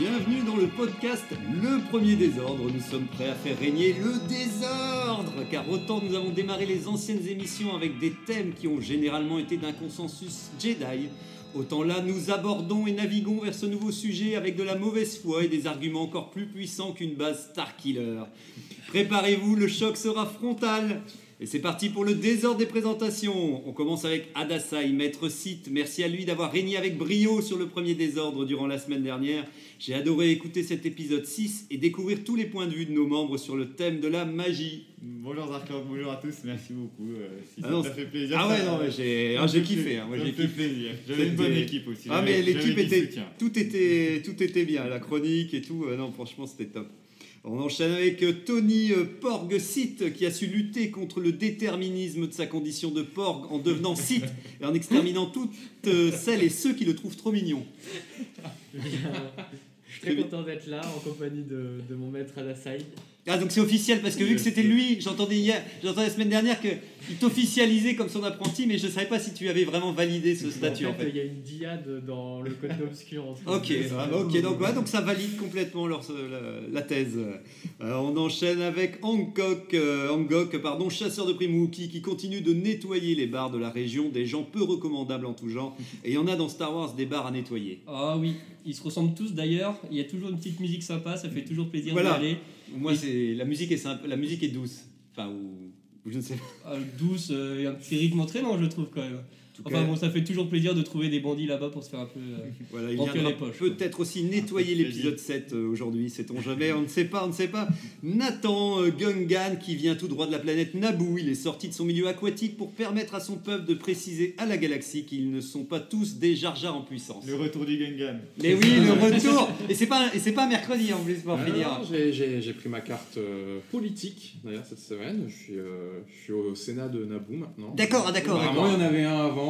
Bienvenue dans le podcast Le Premier Désordre. Nous sommes prêts à faire régner le désordre, car autant nous avons démarré les anciennes émissions avec des thèmes qui ont généralement été d'un consensus Jedi, autant là nous abordons et naviguons vers ce nouveau sujet avec de la mauvaise foi et des arguments encore plus puissants qu'une base Starkiller. Préparez-vous, le choc sera frontal. Et c'est parti pour le désordre des présentations. On commence avec Adasai, maître site. Merci à lui d'avoir régné avec brio sur le premier désordre durant la semaine dernière. J'ai adoré écouter cet épisode 6 et découvrir tous les points de vue de nos membres sur le thème de la magie. Bonjour Zarkov, bonjour à tous, merci beaucoup. euh, si Ah ça t'a fait plaisir. Ah ouais, ça- non, mais j'ai ah, kiffé. hein, moi, j'ai kiffé. J'avais une bonne équipe aussi. Ah, mais l'équipe était. Tout était, tout était bien. La chronique et tout. euh, non, franchement, c'était top. On enchaîne avec euh, Tony euh, Porg Sith qui a su lutter contre le déterminisme de sa condition de Porg en devenant Sith et en exterminant toutes euh, celles et ceux qui le trouvent trop mignon. Je suis très content d'être là en compagnie de, de mon maître Adasai. Ah donc c'est officiel parce que vu que c'était lui, j'entendais hier, j'entendais la semaine dernière qu'il t'officialisait comme son apprenti, mais je savais pas si tu avais vraiment validé ce statut en en fait, il y a une diade dans le côté obscur. entre Ok, les deux. ah, ok, donc, ouais, donc ça valide complètement leur- la, la thèse. Euh, on enchaîne avec Hancock, euh, pardon, chasseur de primes Wookie, qui continue de nettoyer les bars de la région, des gens peu recommandables en tout genre. Et il y en a dans Star Wars des bars à nettoyer. Ah oui, ils se ressemblent tous d'ailleurs. Il y a toujours une petite musique sympa, ça fait toujours plaisir Voilà. d'y aller. Moi, c'est la musique est simple, la musique est douce. Enfin, ou, ou je ne sais pas. Ah, douce euh, et un petit rythme entraînant, je trouve quand même. Tout Enfin cas, bon, ça fait toujours plaisir de trouver des bandits là-bas pour se faire un peu. euh, Voilà, il les poches, peut-être aussi nettoyer l'épisode 7 euh, aujourd'hui, sait-on jamais, on ne sait pas, on ne sait pas. Nathan euh, Gungan qui vient tout droit de la planète Naboo, il est sorti de son milieu aquatique pour permettre à son peuple de préciser à la galaxie qu'ils ne sont pas tous des Jar Jar en puissance. Le retour du Gungan. Mais oui, le retour Et c'est pas, et c'est pas mercredi en plus pour Ah, finir. j'ai- pris ma carte euh, politique d'ailleurs cette semaine. Je suis, euh, je suis au Sénat de Naboo maintenant. D'accord, ah, d'accord. Vraiment, il y en avait un avant.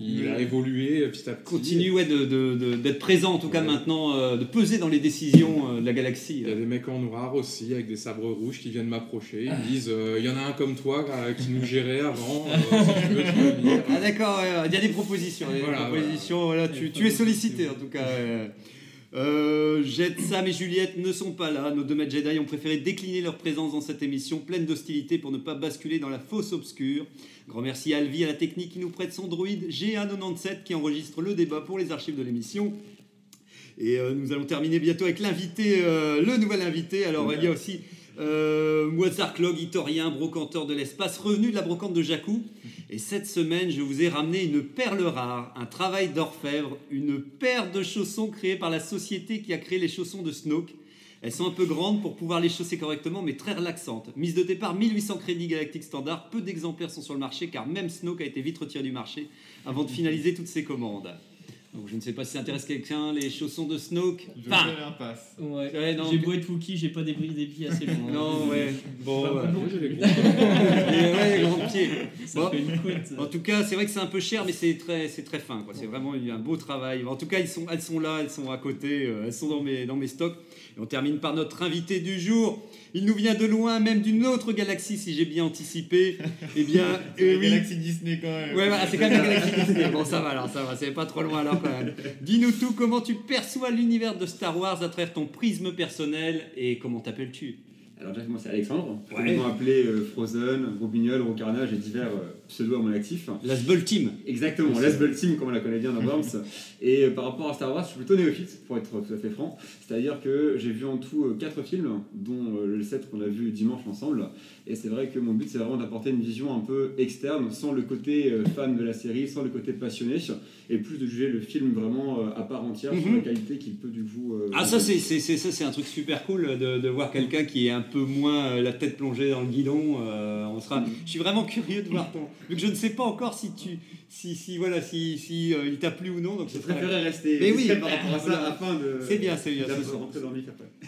Il a évolué petit à petit. Continue ouais, de- de- de- d'être présent en tout cas Ouais. maintenant, euh, de peser dans les décisions euh, de la galaxie. Il y a des mecs en noir aussi avec des sabres rouges qui viennent m'approcher. Ils me disent euh, il y en a un comme toi euh, qui nous gérait avant. euh, si tu veux, tu peux. Ah d'accord, il y a des propositions. il y a des Voilà, propositions, voilà, tu, tu es sollicité en tout cas. Euh. Sam et Juliette ne sont pas là. Nos deux maîtres Jedi ont préféré décliner leur présence dans cette émission pleine d'hostilité pour ne pas basculer dans la fosse obscure. Grand merci à Alvi à la technique qui nous prête son droïde GA97 qui enregistre le débat pour les archives de l'émission. Et euh, nous allons terminer bientôt avec l'invité, euh, le nouvel invité. Alors il y a aussi euh, Mozart Clog, brocanteur de l'espace, revenu de la brocante de Jakku. Et cette semaine, je vous ai ramené une perle rare, un travail d'orfèvre, une paire de chaussons créés par la société qui a créé les chaussons de Snoke. Elles sont un peu grandes pour pouvoir les chausser correctement, mais très relaxantes. Mise de départ 1800 crédits galactiques standard, peu d'exemplaires sont sur le marché car même Snoke a été vite retiré du marché avant de finaliser toutes ses commandes. Donc je ne sais pas si ça intéresse quelqu'un, les chaussons de Snoke. Je Enfin, fais l'impasse. Ouais. J'ai beau être Wookie, j'ai pas des bris des pieds assez longs. hein. non, ouais. Bon, Pas ouais. bon. Moi, j'ai des gros. Et ouais, les grands pieds. Ça Bon. fait une. En tout cas, c'est vrai que c'est un peu cher, mais c'est très, c'est très fin. quoi. C'est vraiment un beau travail. En tout cas, ils sont, elles sont là, elles sont à côté, euh, elles sont dans mes, dans mes stocks. Et on termine par notre invité du jour. Il nous vient de loin, même d'une autre galaxie, si j'ai bien anticipé. Eh bien, C'est euh, la oui. galaxie Disney quand même. Ouais, voilà, c'est quand même la galaxie Disney. Bon, ça va alors, ça va, c'est pas trop loin alors quand même. Dis-nous tout, comment tu perçois l'univers de Star Wars à travers ton prisme personnel et comment t'appelles-tu? Alors déjà, moi c'est Alexandre. Ouais. Ils m'ont appelé euh, Frozen, Robignol, Rocarnage et divers euh, pseudos à mon actif. L'Asbel Team. Exactement, l'Asbel Team comme on la connaît bien dans Worms. et euh, par rapport à Star Wars, je suis plutôt néophyte, pour être tout à fait franc. C'est-à-dire que j'ai vu en tout 4 films, dont euh, le 7 qu'on a vu dimanche ensemble. Et c'est vrai que mon but c'est vraiment d'apporter une vision un peu externe, sans le côté euh, fan de la série, sans le côté passionné, et plus de juger le film vraiment euh, à part entière sur Mhm. la qualité qu'il peut du coup... euh, Ah ça c'est ça c'est un truc super cool de, de voir quelqu'un qui est un peu moins la tête plongée dans le guidon. euh, on sera. Je suis vraiment curieux de voir ton. Vu que je ne sais pas encore si tu, si, si voilà, si, si euh, il t'a plu ou non. Donc Je ce sera- préférais rester Mais oui, discret par rapport à ça voilà. afin de. C'est bien, c'est bien. ce sera- rentrer dans.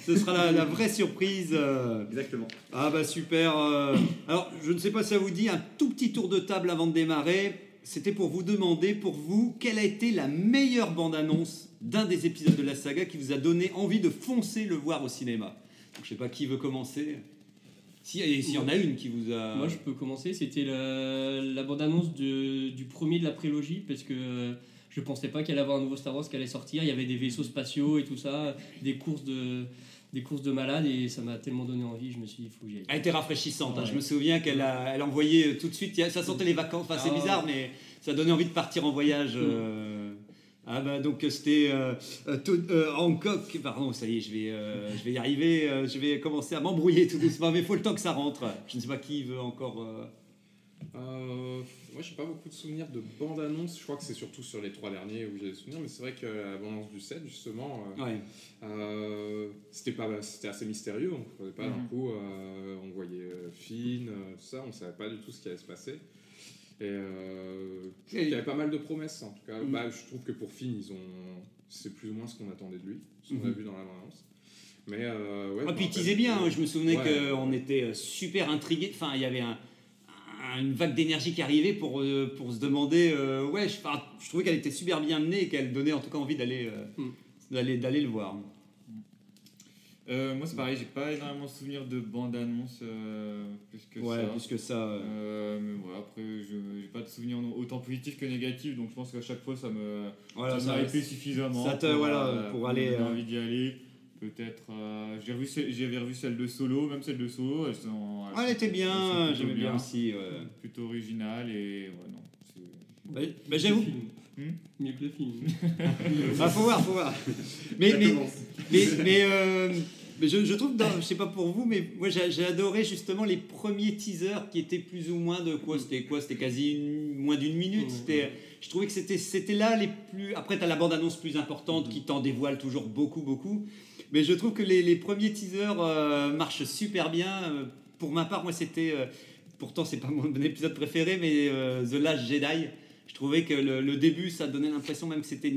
Ce sera la, la vraie surprise. euh. Exactement. Ah bah super. euh. Alors je ne sais pas si ça vous dit un tout petit tour de table avant de démarrer. C'était pour vous demander, pour vous, quelle a été la meilleure bande-annonce d'un des épisodes de la saga qui vous a donné envie de foncer le voir au cinéma? Donc, je sais pas qui veut commencer. Si, et s'il y en a une qui vous a. Moi, je peux commencer. C'était la, la bande-annonce de- du premier de la prélogie, parce que euh, je pensais pas qu'il allait avoir un nouveau Star Wars qui allait sortir. Il y avait des vaisseaux spatiaux et tout ça, des courses de, des courses de malades, et ça m'a tellement donné envie. Je me suis dit, il faut que j'y aille. Elle était rafraîchissante. hein. Je me souviens qu'elle a, elle envoyait euh, tout de suite. Ça sentait les vacances. Enfin, c'est Ah. bizarre, mais ça donnait envie de partir en voyage. Euh. Ah bah donc c'était euh, euh, euh, Hancock. Pardon, ça y est, je vais, euh, je vais y arriver. je vais commencer à m'embrouiller tout doucement. Mais il faut le temps que ça rentre. Je ne sais pas qui veut encore. moi, j'ai pas beaucoup de souvenirs de bande-annonce. Je crois que c'est surtout sur les trois derniers où j'ai des souvenirs, mais c'est vrai que la bande-annonce du 7, justement, Ouais. c'était pas, c'était assez mystérieux. On ne comprenait pas d'un Mhm. coup. on voyait Finn, tout ça, on savait pas du tout ce qui allait se passer. Et euh, Et- qu'il y avait pas mal de promesses en tout cas. Mhm. Bah, je trouve que pour Finn, ils ont, c'est plus ou moins ce qu'on attendait de lui, ce qu'on a Mhm. vu dans la bande-annonce. Mais euh, ouais. Ah, puis il bien. hein. Je me souvenais Ouais. qu'on était euh, super intrigués. Enfin, il y avait un- un- une vague d'énergie qui arrivait pour, euh, pour se demander. ouais, je, je trouvais qu'elle était super bien menée et qu'elle donnait en tout cas envie d'aller Mm. d'aller d'aller le voir. Euh, moi, c'est pareil, j'ai pas énormément de souvenirs de bande-annonce euh, plus que Ouais, ça. plus que ça. euh. Euh, mais voilà, après, j'ai pas de souvenirs autant positifs que négatifs, donc je pense qu'à chaque fois, ça me Voilà, ça m'a suffisamment. ça te- pour, voilà, euh, pour me aller, euh, envie d'y aller. Peut-être. euh, j'ai revu, j'avais revu celle de Solo, même celle de Solo. Elles sont, Ah, elle était bien, j'aimais bien aussi. ouais. Plutôt originale et ouais, non. Bah, bah, j'avoue. Hmm Mieux que le film. Ah, faut voir, faut voir. Mais, Ça mais, commence. mais, mais, euh, mais je, je trouve, dans- je sais pas pour vous, mais moi j'ai adoré justement les premiers teasers qui étaient plus ou moins de quoi C'était quoi C'était quasi une- moins d'une minute. C'était, je trouvais que c'était c'était là les plus. Après, tu as la bande-annonce plus importante qui t'en dévoile toujours beaucoup, beaucoup. Mais je trouve que les, les premiers teasers euh, marchent super bien. Euh, Pour ma part, moi c'était. euh, pourtant, c'est pas mon épisode préféré, mais euh, The Last Jedi. Je trouvais que le, début, ça donnait l'impression même que c'était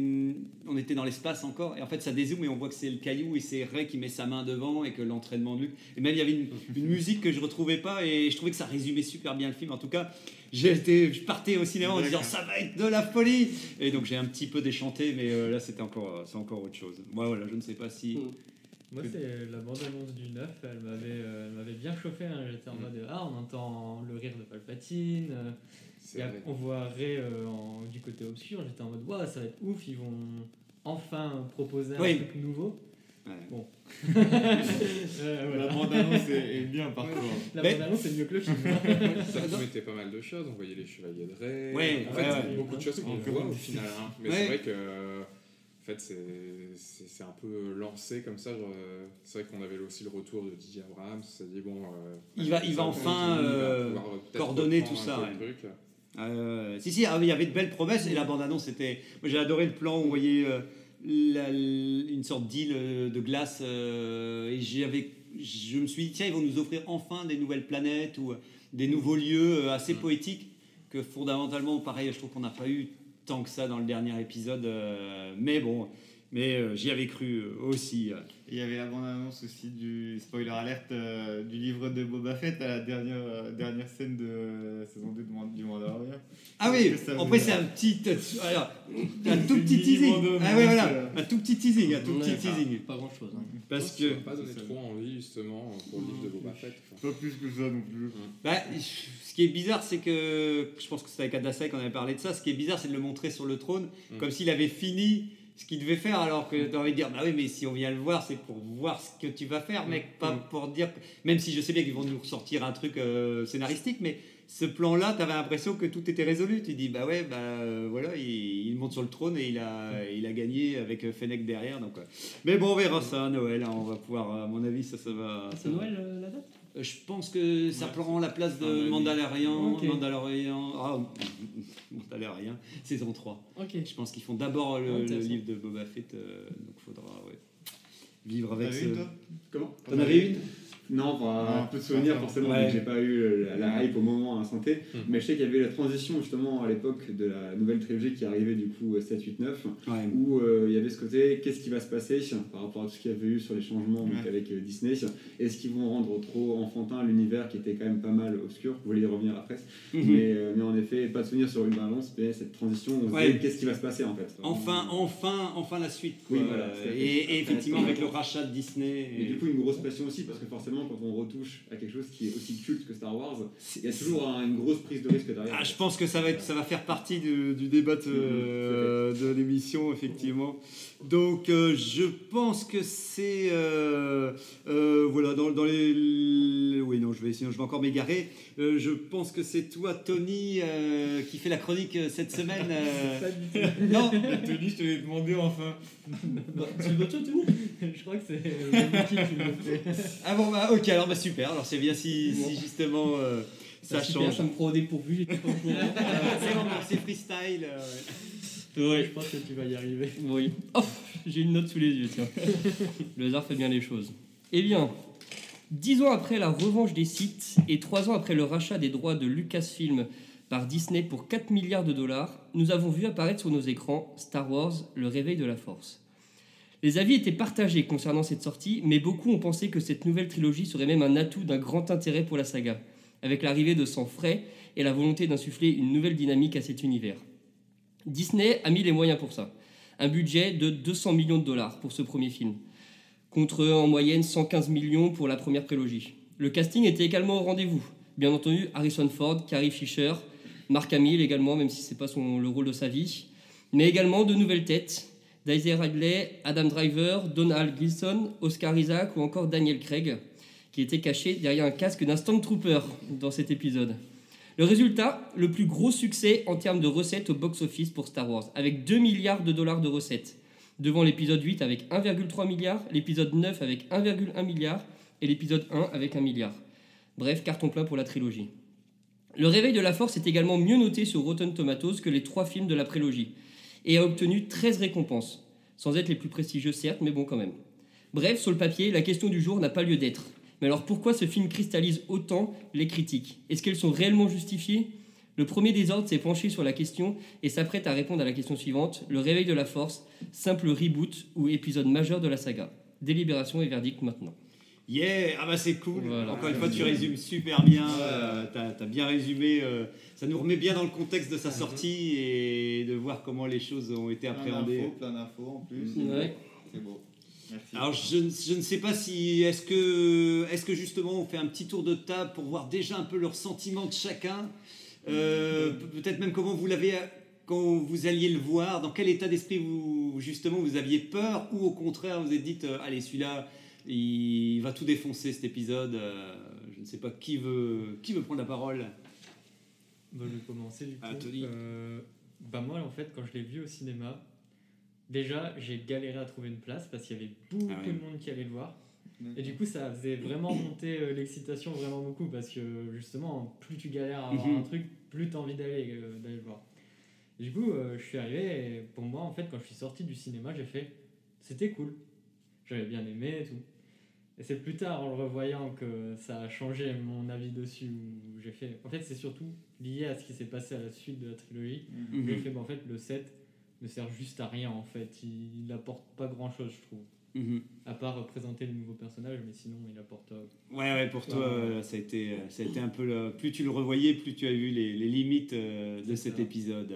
on était dans l'espace encore. Et en fait, ça dézoome et on voit que c'est le caillou et c'est Ray qui met sa main devant et que l'entraînement de Luke. Et même il y avait une, musique que je retrouvais pas et je trouvais que ça résumait super bien le film. En tout cas, je partais au cinéma en disant ça va être de la folie. Et donc j'ai un petit peu déchanté, mais euh, là c'était encore, c'est encore autre chose. Moi voilà, je ne sais pas si. Moi, c'est la bande-annonce du 9, elle m'avait, euh, elle m'avait bien chauffé. hein. J'étais en Mm. mode Ah, on entend le rire de Palpatine. euh, C'est et après, on voit Ray euh, en- du côté obscur. J'étais en mode Waouh, ça va être ouf, ils vont enfin proposer un Oui. truc nouveau. Ouais. Bon. La Euh, voilà. bande-annonce est, est bien par Ouais. contre. La Mais- bande-annonce, c'est mieux que le film. Ça promettait pas mal de choses. On voyait les chevaliers de Rey. Ouais, en ouais, fait, ouais. beaucoup de choses qu'on voit au final. hein. Mais Ouais. c'est vrai que fait, c'est- un peu lancé comme ça. euh, C'est vrai qu'on avait aussi le retour de J.J. Abrams. Ça dit bon. euh, Il va- il va enfin, euh, coordonner tout ça. Euh, si, si, ah, il y avait de belles promesses et la bande-annonce c'était. Moi j'ai adoré le plan où on voyait euh, la- une sorte d'île de glace euh, et j'avais, je me suis dit, tiens, ils vont nous offrir enfin des nouvelles planètes ou des nouveaux lieux assez poétiques que fondamentalement, pareil, je trouve qu'on n'a pas eu tant que ça dans le dernier épisode. euh, mais bon, mais euh, j'y avais cru euh, aussi. euh. Il y avait la bande-annonce aussi du spoiler alerte euh, du livre de Boba Fett à la dernière, euh, dernière scène de saison 2 de du Mandalorian. Ah oui, après c'est un petit, alors, un tout petit teasing. Ah oui, voilà, un tout petit teasing, un tout Ouais, petit teasing. Pas grand chose. Parce Ça m'a que pas donné trop envie justement pour le livre de Boba Fett. Pas plus que ça non plus. Bah, ce qui est bizarre, c'est que je pense que c'était avec Adasai qu'on avait parlé de ça. Ce qui est bizarre, c'est de le montrer sur le trône Mm. comme s'il avait fini ce qu'il devait faire, alors que tu as envie de dire bah oui, mais si on vient le voir, c'est pour voir ce que tu vas faire, mec, pas Mm. pour dire. que- Même si je sais bien qu'ils vont nous ressortir un truc euh, scénaristique, mais ce plan-là, tu avais l'impression que tout était résolu. Tu dis bah ouais, bah euh, voilà, il, il monte sur le trône et il a, il a gagné avec euh, Fennec derrière. Donc, euh. Mais bon, on verra ça à Noël. hein, on va pouvoir, à mon avis, ça, ça va. C'est. Noël euh, la date? Je pense que ça Ouais, prend la place de d'année. Mandalorian, Ok. Mandalorian, ah, Mandalorian, saison 3. Ok. Je pense qu'ils font d'abord le, le livre de Boba Fett, euh, donc faudra, ouais. vivre avec T'en avais ce. une, toi? Comment? T'en avais une? Non, enfin, peu de souvenirs forcément, Ouais. j'ai pas eu la, la hype au moment à santé. Mhm. Mais je sais qu'il y avait la transition justement à l'époque de la nouvelle trilogie qui arrivait du coup 7, 8, 9, Ouais. où euh, il y avait ce côté qu'est-ce qui va se passer par rapport à tout ce qu'il y avait eu sur les changements donc, Ouais. avec euh, Disney. Est-ce qu'ils vont rendre trop enfantin l'univers qui était quand même pas mal obscur? Vous voulez y revenir après. Mhm. mais, euh, mais en effet, pas de souvenir sur une balance, mais cette transition, on se qu'est-ce qui va se passer en fait? Enfin, enfin, enfin la suite. Quoi. Oui, voilà, et, et effectivement, avec le rachat de Disney. Et- du coup, une grosse pression aussi, parce que forcément, quand on retouche à quelque chose qui est aussi culte que Star Wars, il y a toujours un- une grosse prise de risque derrière. Ah, je pense que ça va, être, ça va faire partie du, du débat de, euh, de l'émission, effectivement. Donc, euh, je pense que c'est. euh, euh, voilà, dans, dans les. les- Oui, non, je vais, sinon je vais encore m'égarer. Euh, je pense que c'est toi, Tony, euh, qui fait la chronique cette semaine. euh. Tout. Non Tony, je te l'ai demandé enfin. Bah, c'est le toi, Tony? Je crois que c'est qui le. Ah bon, bah, ok, alors bah, super. Alors, c'est bien si, si justement euh, ça Ça super, change. ça me prend au dépourvu, j'étais pas au courant. c'est bon, c'est freestyle. Ouais. Je pense que tu vas y arriver. Oui. Oh, j'ai une note sous les yeux, tiens. Le hasard fait bien les choses. Eh bien, dix ans après la revanche des sites et trois ans après le rachat des droits de Lucasfilm par Disney pour 4 milliards de dollars, nous avons vu apparaître sur nos écrans Star Wars, le réveil de la force. Les avis étaient partagés concernant cette sortie, mais beaucoup ont pensé que cette nouvelle trilogie serait même un atout d'un grand intérêt pour la saga, avec l'arrivée de sang frais et la volonté d'insuffler une nouvelle dynamique à cet univers. Disney a mis les moyens pour ça. Un budget de 200 millions de dollars pour ce premier film, contre en moyenne 115 millions pour la première prélogie. Le casting était également au rendez-vous. Bien entendu, Harrison Ford, Carrie Fisher, Mark Hamill également, même si c'est pas son, le rôle de sa vie, mais également de nouvelles têtes Daisy Ridley, Adam Driver, Donald Gleason, Oscar Isaac ou encore Daniel Craig, qui était caché derrière un casque d'un Stormtrooper dans cet épisode. Le résultat, le plus gros succès en termes de recettes au box-office pour Star Wars, avec 2 milliards de dollars de recettes, devant l'épisode 8 avec 1,3 milliard, l'épisode 9 avec 1,1 milliard et l'épisode 1 avec 1 milliard. Bref, carton plein pour la trilogie. Le réveil de la force est également mieux noté sur Rotten Tomatoes que les trois films de la prélogie, et a obtenu 13 récompenses, sans être les plus prestigieux certes, mais bon quand même. Bref, sur le papier, la question du jour n'a pas lieu d'être. Mais alors pourquoi ce film cristallise autant les critiques? Est-ce qu'elles sont réellement justifiées? Le premier des ordres s'est penché sur la question et s'apprête à répondre à la question suivante. Le réveil de la force, simple reboot ou épisode majeur de la saga Délibération et verdict maintenant. Yeah, ah bah c'est cool. Voilà. Encore une fois, tu résumes super bien. euh, t'as, t'as bien résumé. euh, ça nous remet bien dans le contexte de sa sortie et de voir comment les choses ont été Plein appréhendées. d'infos, plein d'infos en plus. Ouais. C'est beau. Merci. Alors je, ne- je ne sais pas si est-ce que est-ce que justement on fait un petit tour de table pour voir déjà un peu leurs sentiments de chacun. Euh, pe- peut-être même comment vous l'avez quand vous alliez le voir, dans quel état d'esprit vous justement vous aviez peur ou au contraire vous êtes dit euh, allez celui-là il va tout défoncer cet épisode. euh, je ne sais pas qui veut qui veut prendre la parole. Bon, je vais commencer du coup. Ah. Euh, bah moi, en fait, quand je l'ai vu au cinéma, déjà, j'ai galéré à trouver une place parce qu'il y avait beaucoup Ah ouais. de monde qui allait le voir. Et du coup, ça faisait vraiment monter euh, l'excitation vraiment beaucoup parce que justement, plus tu galères à avoir Mhm. un truc, plus tu as envie d'aller euh, d'aller le voir. Et du coup, euh, je suis arrivé et pour moi, en fait, quand je suis sorti du cinéma, j'ai fait c'était cool. J'avais bien aimé et tout. Et c'est plus tard, en le revoyant, que ça a changé mon avis dessus. Où j'ai fait. En fait, c'est surtout lié à ce qui s'est passé à la suite de la trilogie. Mhm. J'ai fait, bah, en fait, le 7 ne sert juste à rien, en fait. Il n'apporte pas grand chose, je trouve. Mhm. À part présenter de nouveaux personnages, mais sinon, il apporte. euh, Ouais, ouais, pour toi, euh, ça, a été, euh, ça a été un peu. le- plus tu le revoyais, plus tu as vu les, les limites euh, de cet ça. épisode.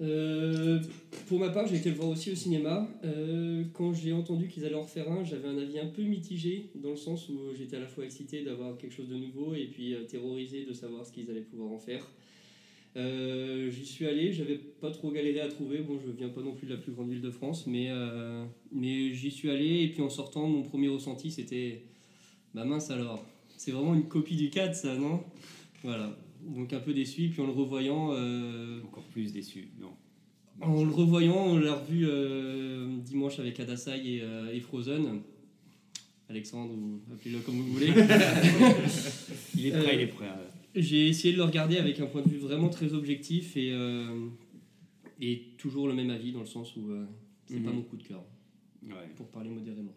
Euh, pour ma part, j'ai été le voir aussi au cinéma. Euh, quand j'ai entendu qu'ils allaient en refaire un, j'avais un avis un peu mitigé, dans le sens où j'étais à la fois excité d'avoir quelque chose de nouveau et puis euh, terrorisé de savoir ce qu'ils allaient pouvoir en faire. Euh, J'y suis allé, j'avais pas trop galéré à trouver. Bon, je viens pas non plus de la plus grande ville de France, mais, euh, mais j'y suis allé et puis en sortant, mon premier ressenti c'était Bah mince alors, c'est vraiment une copie du 4 ça, non? Voilà, donc un peu déçu. Puis en le revoyant. euh, Encore plus déçu, non. en le revoyant, on l'a revu dimanche avec Adasai et, et Frozen. Alexandre, ou appelez-le comme vous voulez. Il est prêt, il est prêt. J'ai essayé de le regarder avec un point de vue vraiment très objectif et, euh, et toujours le même avis dans le sens où euh, c'est Mhm. pas mon coup de cœur. pour parler modérément.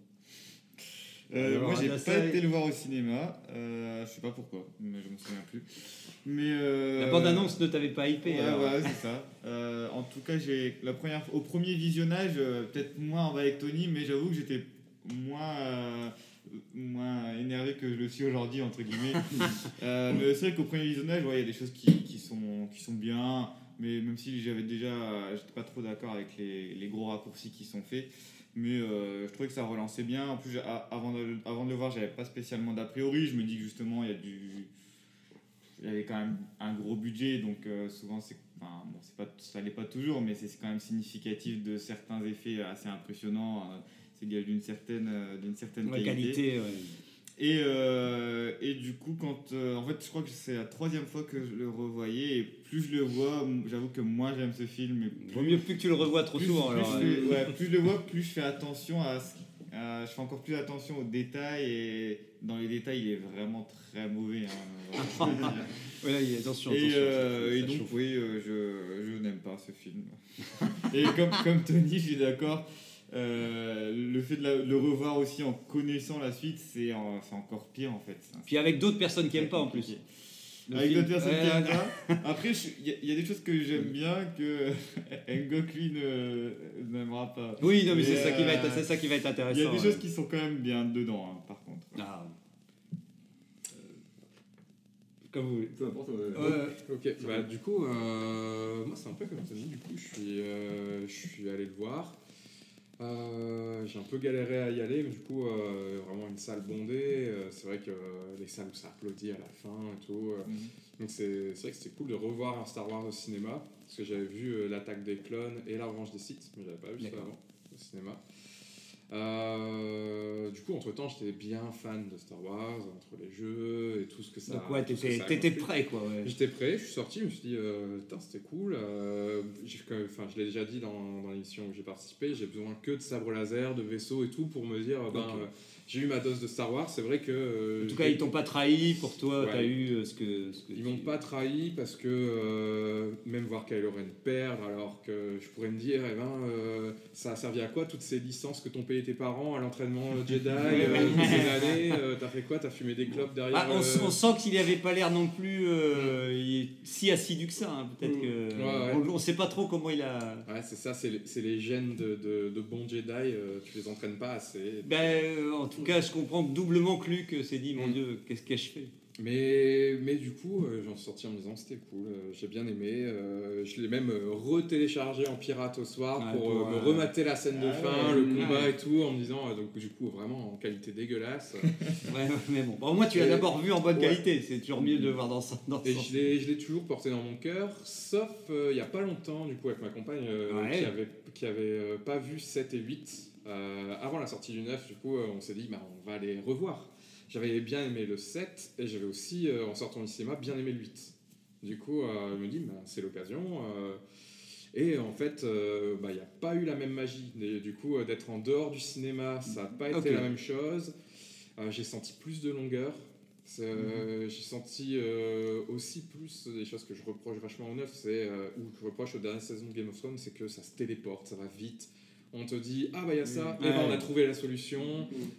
Euh, moi, j'ai pas été le voir au cinéma. Euh, je sais pas pourquoi, mais je me souviens plus. Mais euh, La bande-annonce ne t'avait pas hypé. Ouais, alors. ouais, c'est ça. Euh, en tout cas, j'ai la première, au premier visionnage, peut-être moins en bas avec Tony, mais j'avoue que j'étais moins, euh, moins énervé que je le suis aujourd'hui, entre guillemets. Euh, mais c'est vrai qu'au premier visionnage, ouais, il y a des choses qui, qui sont, qui sont bien, mais même si j'avais déjà, j'étais pas trop d'accord avec les, les gros raccourcis qui sont faits. Mais euh, je trouvais que ça relançait bien. En plus, avant de, avant de le voir, j'avais pas spécialement d'a priori. Je me dis que justement, il y a du, il y avait quand même un gros budget, donc euh, souvent c'est, enfin, bon, c'est pas, ça l'est pas toujours, mais c'est quand même significatif de certains effets assez impressionnants. C'est d'une certaine, euh, d'une certaine Ouais, qualité, ouais. Et, euh, et du coup, quand, euh, en fait, je crois que c'est la troisième fois que je le revoyais, et plus je le vois, j'avoue que moins j'aime ce film. Vaut mieux plus que tu le revois trop plus- souvent, plus alors, je ouais, plus je le vois, plus je fais attention à, ce- je fais encore plus attention aux détails et dans les détails, il est vraiment très mauvais. hein. Ouais, là, il attention, Et, attention, euh, ça- et ça donc, chauffe. oui, euh, je, je n'aime pas ce film. et comme, comme Tony, je suis d'accord. Euh, le fait de la- le revoir aussi en connaissant la suite, c'est en- c'est encore pire en fait. Puis avec d'autres personnes qui aiment pas en plus. Le Avec d'autres personnes qui Ouais, aiment pas. Après, il y, a- il y a des choses que j'aime bien que Ngok lui n'aimera pas. Oui, non, mais c'est ça qui va être- euh, c'est ça qui va être Il y a intéressant, des ouais. choses qui sont quand même bien dedans, hein, par contre. Ah. Comme vous voulez. Peu importe. Ok, bah, du coup, euh, moi c'est un peu comme Tony, du coup, je suis, euh, je suis allé le voir. Euh, j'ai un peu galéré à y aller, mais du coup, euh, vraiment une salle bondée. euh, c'est vrai que les salles où ça applaudit à la fin et tout. euh, Donc c'est vrai que c'était cool de revoir un Star Wars au cinéma, parce que j'avais vu l'attaque des clones et la revanche des Sith, mais j'avais pas vu ça avant au cinéma. Euh, du coup, entre temps, j'étais bien fan de Star Wars, entre les jeux et tout ce que ça. Donc, ouais, t'étais- prêt, quoi, ouais. J'étais prêt, je suis sorti, je me suis dit, euh, Putain, c'était cool. euh, Enfin, je l'ai déjà dit dans, dans l'émission où j'ai participé, j'ai besoin que de sabres laser, de vaisseaux et tout pour me dire, ben. J'ai eu ma dose de Star Wars. C'est vrai que. euh, En tout cas, ils t'ont pas trahi. Pour toi, Ouais. t'as eu euh, ce que. Ce que Ils m'ont pas trahi parce que euh, même voir Kylo Ren perdre, alors que je pourrais me dire, eh ben, ça a servi à quoi toutes ces licences que t'ont payé tes parents à l'entraînement Jedi toutes ces années T'as fait quoi? T'as fumé des clopes derrière Ah, on, sent qu'il avait pas l'air non plus est si assidu que ça. hein. Peut-être que. Mm. Ouais, ouais. On, on sait pas trop comment il a. Ouais, c'est ça, c'est les, gènes de, de, de bons Jedi, tu les entraînes pas assez. Ben, en tout cas, je comprends doublement que Luc s'est dit, mon Dieu, qu'est-ce que je fais? Mais, mais du coup, euh, j'en suis sorti en me disant c'était cool, euh, j'ai bien aimé. euh, je l'ai même retéléchargé en pirate au soir Ouais, pour, euh, me remater la scène de ah fin, ouais, le ouais. combat et tout, en me disant, euh, donc du coup, vraiment en qualité dégueulasse. Ouais, mais bon, au moins tu l'as d'abord vu en bonne Ouais. qualité, c'est toujours mieux de le voir dans ce dans Et je l'ai, je l'ai toujours porté dans mon cœur, sauf euh, il y a pas longtemps, du coup, avec ma compagne euh, Ouais. qui avait, qui avait euh, pas vu 7 et 8 euh, avant la sortie du 9, du coup, euh, on s'est dit, bah, on va les revoir. J'avais bien aimé le 7 et j'avais aussi, euh, en sortant du cinéma, bien aimé le 8. Du coup, je me dis, bah, c'est l'occasion. et en fait, euh, bah, il n'y a pas eu la même magie. Et du coup, euh, d'être en dehors du cinéma, ça n'a pas été la même chose. Euh, j'ai senti plus de longueur. Euh, J'ai senti aussi plus des choses que je reproche vachement au 9, c'est, ou que je reproche aux dernières saisons de Game of Thrones, c'est que ça se téléporte, ça va vite. On te dit, ah bah il y a ça, Oui. et ben, on a trouvé la solution.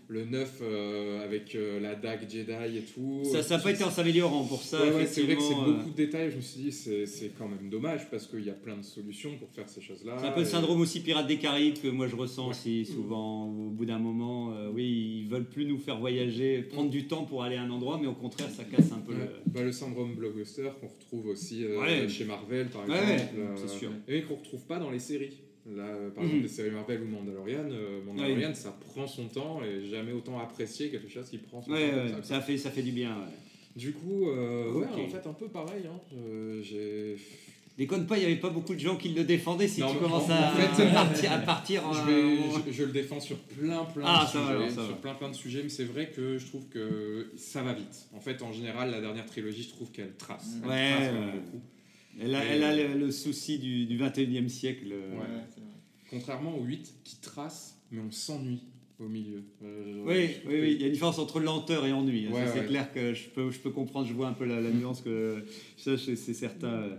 Le 9 euh, avec euh, la dague Jedi et tout. Ça n'a pas été en s'améliorant pour ça. Ouais, ouais, c'est vrai que c'est effectivement, euh, beaucoup de détails. Je me suis dit, c'est quand même dommage parce qu'il y a plein de solutions pour faire ces choses-là. C'est un peu le Et- syndrome aussi Pirates des Caraïbes que moi je ressens aussi souvent. Au bout d'un moment, oui, ils veulent plus nous faire voyager, prendre du temps pour aller à un endroit, mais au contraire, ça casse un peu le. Bah, le syndrome blockbuster qu'on retrouve aussi chez Marvel par exemple, ouais, c'est sûr. et qu'on retrouve pas dans les séries. Là, euh, par Mhm. exemple, les séries Marvel ou Mandalorian, euh, Mandalorian, ça prend son temps et jamais autant apprécié quelque chose qui prend son Ouais, temps. ouais, ça, ça, fait, ça fait du bien. Du coup, euh, ouais, en fait, un peu pareil. Hein. Euh, j'ai Déconne pas, il n'y avait pas beaucoup de gens qui le défendaient si Non, tu commences en- à, en fait, partir, à partir en. je, vais- je- je le défends sur plein plein Ah, de va, sujets, alors, sur plein plein de sujets, mais c'est vrai que je trouve que ça va vite. En fait, en général, la dernière trilogie, je trouve qu'elle trace. Elle Ouais, trace beaucoup. Elle a, Et- elle a le, le souci du, du 21e siècle. euh. Ouais. Contrairement au 8 qui trace, mais on s'ennuie au milieu. Euh, Oui, oui, il y a une différence entre lenteur et ennui. hein. Ouais, c'est ouais. clair que je peux, je peux comprendre, je vois un peu la, la nuance que ça, c'est c'est certain.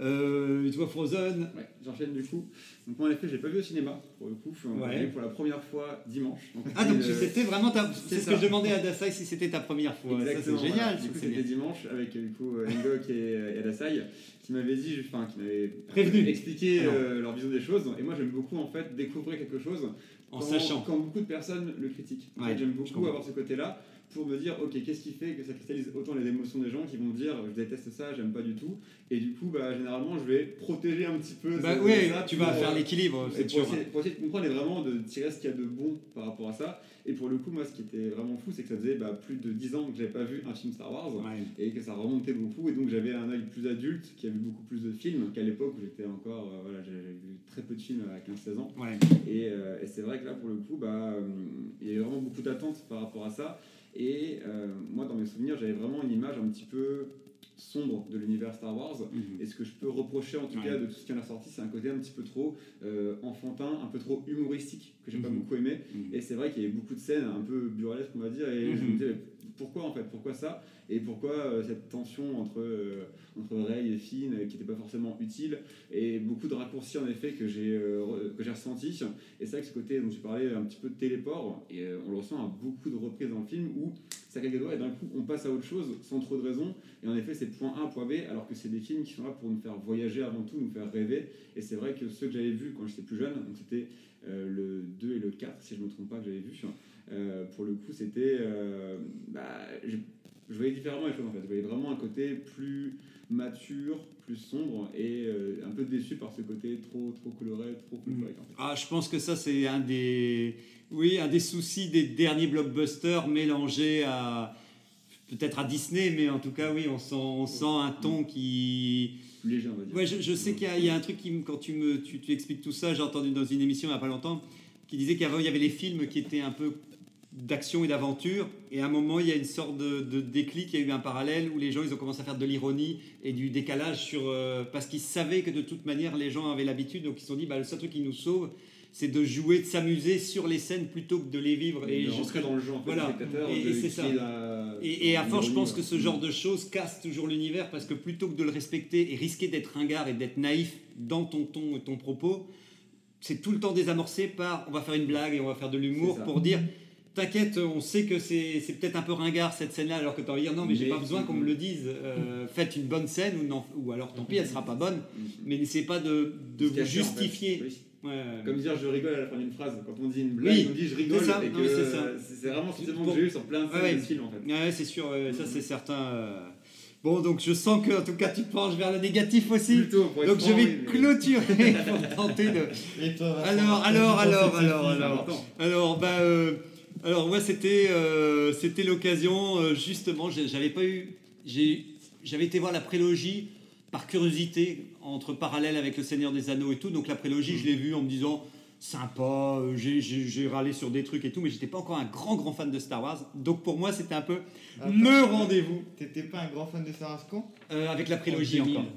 Euh, tu vois Frozen. Ouais, j'enchaîne du coup. Donc moi en effet, j'ai pas vu au cinéma pour le coup. On Ouais. pour la première fois dimanche. Donc, Ah donc c'était, euh, c'était vraiment ta... C'est ce ça. que je demandais à Dasai si c'était ta première fois. Ça Exactement, c'est génial. voilà. Du coup, c'était dimanche avec du coup euh, Ngok et, et Adasai qui m'avaient dit, enfin qui m'avaient Prévenu. expliqué euh, leur vision des choses. Et moi, j'aime beaucoup en fait découvrir quelque chose En quand, sachant. quand beaucoup de personnes le critiquent. En Ouais, fait, j'aime je beaucoup avoir ce côté-là pour me dire, ok, qu'est-ce qui fait que ça cristallise autant les émotions des gens qui vont dire, je déteste ça, j'aime pas du tout. Et du coup, bah, généralement, je vais protéger un petit peu. Bah oui, ça tu vas faire euh, l'équilibre, c'est pour essayer, pour essayer de comprendre et vraiment de tirer ce qu'il y a de bon par rapport à ça. Et pour le coup, moi, ce qui était vraiment fou, c'est que ça faisait bah, plus de 10 ans que j'avais pas vu un film Star Wars Ouais. et que ça remontait beaucoup. Et donc, j'avais un œil plus adulte qui a vu beaucoup plus de films qu'à l'époque où j'étais encore. euh, voilà, j'avais vu très peu de films à 15-16 ans. Ouais. Et, euh, et c'est vrai que là, pour le coup, bah, euh, il y a eu vraiment beaucoup d'attentes par rapport à ça. Et euh, moi, dans mes souvenirs, j'avais vraiment une image un petit peu sombre de l'univers Star Wars. Mhm. Et ce que je peux reprocher en tout Ouais. cas de tout ce qui en a sorti, c'est un côté un petit peu trop euh, enfantin, un peu trop humoristique, que j'ai pas Mhm. beaucoup aimé. Mhm. Et c'est vrai qu'il y avait beaucoup de scènes un peu burlesques, on va dire, et je me disais, pourquoi en fait? Pourquoi ça? Et pourquoi euh, cette tension entre, euh, entre et Finn euh, qui n'était pas forcément utile Et beaucoup de raccourcis en effet que j'ai euh, que j'ai ressenti. Et c'est vrai que ce côté dont tu parlais, un petit peu de téléport, et on le ressent à beaucoup de reprises dans le film où ça claque des doigts et d'un coup on passe à autre chose sans trop de raison. Et en effet, c'est point A, point B, alors que c'est des films qui sont là pour nous faire voyager avant tout, nous faire rêver. Et c'est vrai que ceux que j'avais vus quand j'étais plus jeune, donc c'était le 2 et le 4, si je ne me trompe pas, que j'avais vu, pour le coup, c'était. bah, je, voyais différemment les choses en fait. Je voyais vraiment un côté plus mature, plus sombre et euh, un peu déçu par ce côté trop, trop coloré, trop folklorique en fait. Ah, je pense que ça, c'est un des, oui, un des soucis des derniers blockbusters mélangés à peut-être à Disney, mais en tout cas, oui, on sent, on sent un ton qui. Plus léger, on va dire. Ouais, je, je sais qu'il y, y a un truc qui, quand tu me, tu, tu expliques tout ça, j'ai entendu dans une émission il n'y a pas longtemps, qui disait qu'avant il y avait les films qui étaient un peu d'action et d'aventure, et à un moment il y a une sorte de, de déclic, il y a eu un parallèle où les gens ils ont commencé à faire de l'ironie et du décalage sur euh, parce qu'ils savaient que de toute manière les gens avaient l'habitude, donc ils se sont dit bah, le seul truc qui nous sauve c'est de jouer, de s'amuser sur les scènes plutôt que de les vivre. Et de je- rentrer dans le jeu, en fait, voilà. et, c'est ça. la- Et, et à force, je pense que ce genre de choses casse toujours l'univers parce que plutôt que de le respecter et risquer d'être ringard et d'être naïf dans ton ton et ton propos, c'est tout le temps désamorcé par on va faire une blague et on va faire de l'humour pour dire t'inquiète, on sait que c'est c'est peut-être un peu ringard cette scène-là alors que tu envie de dire non mais j'ai Mais- pas besoin qu'on me le dise, euh, faites une bonne scène ou, non, ou alors tant pis elle sera pas bonne, mais n'essayez pas de, de vous cacher, en fait. justifier. Oui. Ouais. Comme dire je rigole à la fin d'une phrase. Quand on dit une blague, Oui, on dit je rigole. c'est ça, et non, que mais c'est ça. c'est c'est vraiment ce sentiment que j'ai eu sur plein de Ouais, de ce film en fait. Ouais, c'est sûr, ouais, ça c'est certain. euh. Bon, donc je sens que en tout cas tu penches vers le négatif aussi. Plutôt, donc je vais mais- clôturer pour tenter de. Et toi, Alors, alors, alors, alors, film alors, alors, bah, euh, alors, moi, c'était, euh, c'était l'occasion, euh, justement, j'avais pas eu, j'avais été voir la prélogie par curiosité, entre parallèle avec le Seigneur des Anneaux et tout, donc la prélogie, je l'ai vue en me disant, sympa, euh, j'ai, râlé sur des trucs et tout, mais j'étais pas encore un grand, grand fan de Star Wars, donc pour moi, c'était un peu Attends, le rendez-vous. T'étais pas un grand fan de Star Wars quand? Euh, avec la prélogie En 2000. encore.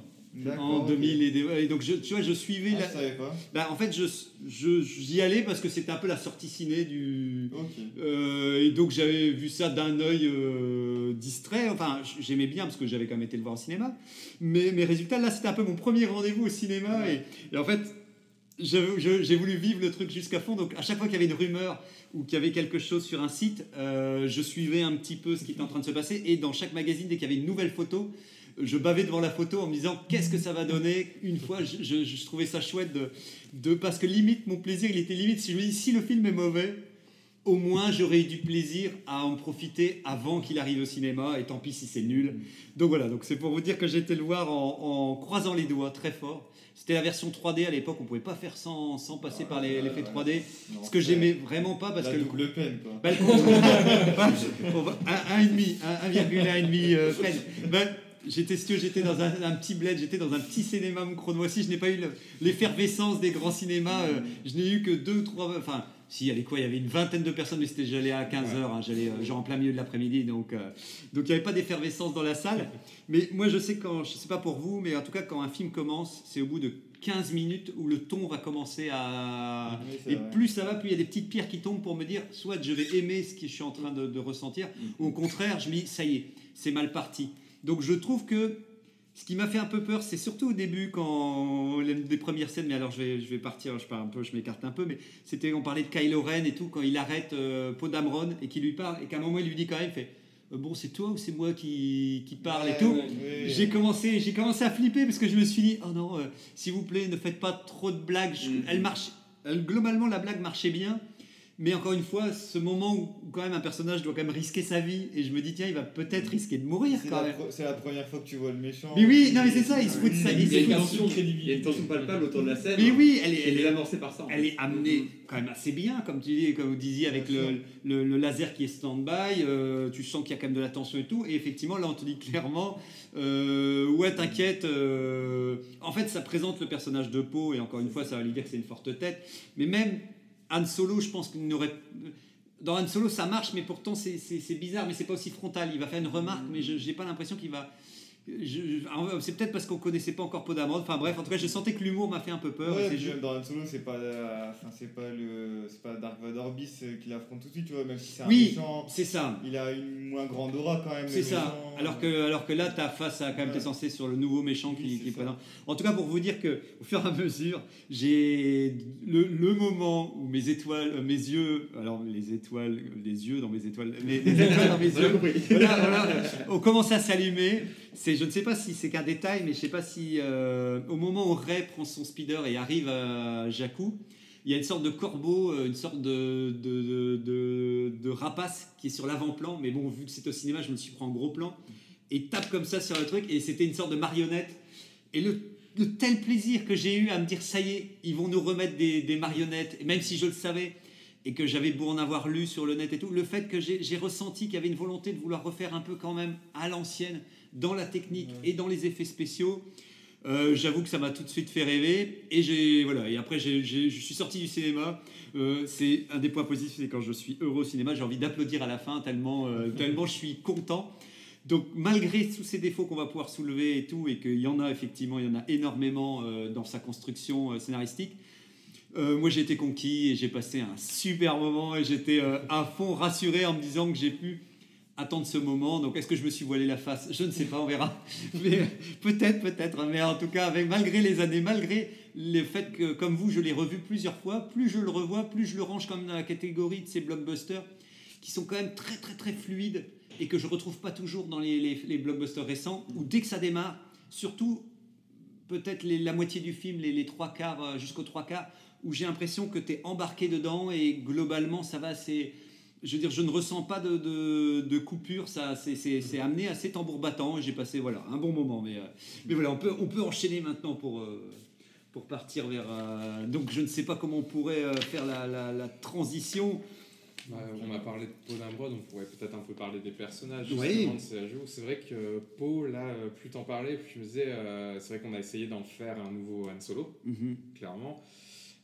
En ok. 2000 et, des- donc je, tu vois je suivais Ah, la- pas. bah, en fait je j'y allais parce que c'était un peu la sortie ciné du Ok. euh, et donc j'avais vu ça d'un œil euh, distrait enfin j'aimais bien parce que j'avais quand même été le voir au cinéma mais mes résultats là c'était un peu mon premier rendez-vous au cinéma et, et en fait j'ai voulu vivre le truc jusqu'à fond donc à chaque fois qu'il y avait une rumeur ou qu'il y avait quelque chose sur un site euh, je suivais un petit peu ce qui était en train de se passer et dans chaque magazine dès qu'il y avait une nouvelle photo je bavais devant la photo en me disant qu'est-ce que ça va donner une fois je, je- je trouvais ça chouette de, de parce que limite mon plaisir il était limite si je me dis si le film est mauvais au moins j'aurais eu du plaisir à en profiter avant qu'il arrive au cinéma et tant pis si c'est nul donc voilà donc c'est pour vous dire que j'ai été le voir en, en croisant les doigts très fort c'était la version 3D à l'époque on pouvait pas faire sans, sans passer par l'effet 3D ce que j'aimais vraiment pas parce La que le- double peine, quoi. bah, le Bah, on va- un, un et demi, un- 1,1 et demi euh, peine. Bah, J'étais j'étais dans un, un petit bled, j'étais dans un petit cinéma Moi Je n'ai pas eu le- l'effervescence des grands cinémas. euh, je n'ai eu que deux, trois. Enfin, si, il y avait quoi Il y avait une vingtaine de personnes, mais c'était j'allais à 15h, j'allais euh, genre en plein milieu de l'après-midi, donc euh, donc il n'y avait pas d'effervescence dans la salle. Mais moi, je sais quand, je sais pas pour vous, mais en tout cas, quand un film commence, c'est au bout de 15 minutes où le ton va commencer à. Oui, Et vrai. plus ça va, plus il y a des petites pierres qui tombent pour me dire soit je vais aimer ce que je suis en train de, de ressentir, ou au contraire, je me dis ça y est, c'est mal parti. Donc je trouve que Ce qui m'a fait un peu peur, c'est surtout au début, quand les, les premières scènes, mais alors je vais, je vais partir, je pars un peu, je m'écarte un peu, mais c'était, on parlait de Kylo Ren et tout, quand il arrête euh, Poe Dameron et qu'il lui parle, et qu'à un moment il lui dit quand même, fait euh, Bon, c'est toi ou c'est moi qui, qui parle et tout? ouais, ouais. J'ai commencé, j'ai commencé à flipper parce que je me suis dit, oh non, euh, s'il vous plaît, ne faites pas trop de blagues. Je- Mhm. Elle marche, globalement, la blague marchait bien. Mais encore une fois, ce moment où où quand même un personnage doit quand même risquer sa vie, et je me dis, tiens, il va peut-être risquer de mourir C'est quand la, même. pro- c'est la première fois que tu vois le méchant. Mais oui, non, mais c'est ça, il se fout de ça. Il il y a une tension Il y a une tension palpable autour de la scène. Mais oui, elle est, Elle est amorcée par ça. elle fait. est amenée quand même assez bien, comme tu dis, comme vous disiez, avec le, le laser qui est stand-by, euh, tu sens qu'il y a quand même de la tension et tout, et effectivement, là, on te dit clairement, euh, ouais, t'inquiète, euh, en fait, ça présente le personnage de Poe, et encore une fois, ça va lui dire que c'est une forte tête, mais même Han Solo, je pense qu'il n'aurait... Dans Han Solo, ça marche, mais pourtant, c'est- bizarre, mais c'est pas aussi frontal. Il va faire une remarque, mais je n'ai pas l'impression qu'il va... C'est peut-être parce qu'on connaissait pas encore Poe Dameron. Enfin bref, en tout cas, je sentais que l'humour m'a fait un peu peur. et Ouais, c'est puis juste- dans Han Solo, c'est pas, enfin, c'est pas le, c'est pas Dark Vador bis euh, qui l'affronte tout de suite, tu vois, même si c'est un Oui, méchant, c'est ça. il a une moins grande aura quand même. C'est ça. méchant. Alors que, alors que là, tu as face à quand même, Ouais. t'es censé sur le nouveau méchant qui, est présent. En tout cas, pour vous dire que au fur et à mesure, j'ai le, le moment où mes étoiles, euh, mes yeux, alors les étoiles, les yeux dans mes étoiles, les, les étoiles dans mes yeux, voilà, voilà, ont commencé à s'allumer. C'est, je ne sais pas si c'est qu'un détail, mais je ne sais pas si euh, au moment où Ray prend son speeder et arrive à Jakku, il y a une sorte de corbeau, euh, une sorte de, rapace qui est sur l'avant-plan. Mais bon, vu que c'est au cinéma, je me suis pris en gros plan. Et tape comme ça sur le truc. Et c'était une sorte de marionnette. Et le, tel plaisir que j'ai eu à me dire, ça y est, ils vont nous remettre des, des marionnettes. Et même si je le savais et que j'avais beau en avoir lu sur le net et tout, le fait que j'ai ressenti qu'il y avait une volonté de vouloir refaire un peu quand même à l'ancienne, dans la technique et dans les effets spéciaux. Euh, J'avoue que ça m'a tout de suite fait rêver et j'ai voilà et après j'ai- j'ai- je suis sorti du cinéma. Euh, c'est un des points positifs, c'est quand je suis heureux au cinéma, j'ai envie d'applaudir à la fin tellement euh, tellement je suis content. Donc malgré tous ces défauts qu'on va pouvoir soulever et tout et qu'il y en a effectivement, il y en a énormément dans sa construction scénaristique. moi j'ai été conquis et j'ai passé un super moment et j'étais à fond rassuré en me disant que j'ai pu attendre ce moment. Donc est-ce que je me suis voilé la face? Je ne sais pas, on verra. Mais euh, peut-être, peut-être. Mais en tout cas, avec, malgré les années, malgré le fait que, comme vous, je l'ai revu plusieurs fois, plus je le revois, plus je le range comme dans la catégorie de ces blockbusters qui sont quand même très, très, très fluides et que je retrouve pas toujours dans les, blockbusters récents, où dès que ça démarre, surtout peut-être la moitié du film, les, les trois quarts, euh, jusqu'aux trois quarts, où j'ai l'impression que tu es embarqué dedans et globalement ça va assez. Je veux dire, je ne ressens pas de, de, de coupure, ça, c'est, amené assez tambour battant et j'ai passé voilà, un bon moment. Mais, euh, mais voilà, on peut, on peut enchaîner maintenant pour, euh, pour partir vers. euh, donc je ne sais pas comment on pourrait faire la, la, la transition. Bah, on a parlé de Poe Dameron, on pourrait peut-être un peu parler des personnages Oui. de. C'est vrai que Poe, là, plus t'en parlais, plus je me disais, c'est vrai qu'on a essayé d'en faire un nouveau Han Solo, clairement.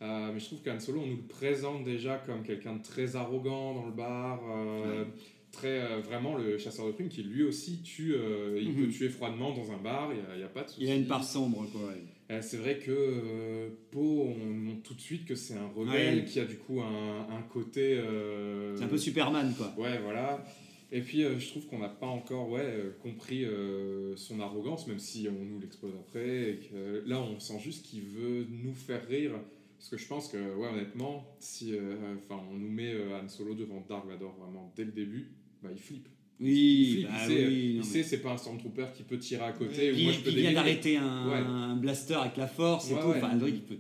Euh, mais je trouve qu'Han Solo, on nous le présente déjà comme quelqu'un de très arrogant dans le bar, euh, très euh, vraiment le chasseur de primes qui lui aussi tue, il Mhm. peut tuer froidement dans un bar, il n'y a, pas de souci. Il y a une part sombre, quoi. ouais. C'est vrai que Poe, on montre tout de suite que c'est un rebelle Ouais. qui a du coup un, un côté. C'est un peu Superman, quoi. Ouais, voilà. Et puis je trouve qu'on n'a pas encore ouais, compris son arrogance, même si on nous l'expose après. Et que, là, on sent juste qu'il veut nous faire rire. Parce que je pense que, ouais, honnêtement, si euh, enfin, on nous met euh, Han Solo devant Dark Vador vraiment dès le début, bah, il flippe. Oui, il, flippe, bah il sait, oui, il sait mais- c'est pas un Stormtrooper qui peut tirer à côté. ou moi, je peux il vient d'arrêter un, Ouais. un blaster avec la force et Ouais, tout. ouais. Enfin, il peut.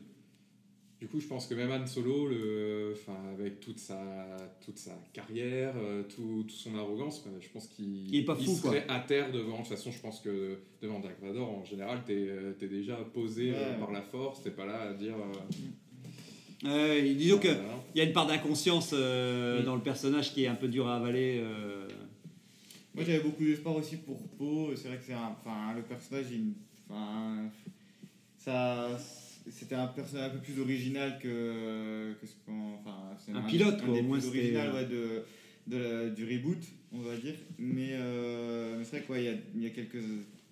Du coup, je pense que même Han Solo, le, enfin, avec toute sa, toute sa carrière, euh, tout, toute son arrogance, je pense qu'il Il est pas fou, serait quoi. à terre devant. De toute façon, je pense que devant Dark Vador, en général, t'es es déjà posé Ouais. par la force, t'es pas là à dire. euh, Ouais, disons que voilà. il y a une part d'inconscience euh, Oui. dans le personnage qui est un peu dur à avaler. euh. Moi j'avais beaucoup d'espoir aussi pour Poe. C'est vrai que c'est un, enfin, le personnage, il- enfin, ça, c'était un personnage un peu plus original que, que ce qu'on, enfin, c'est Un pilote, un quoi, des au moins, plus original ouais, de, de la- du reboot, on va dire. Mais, euh, mais c'est vrai qu'il y a, il y a quelques,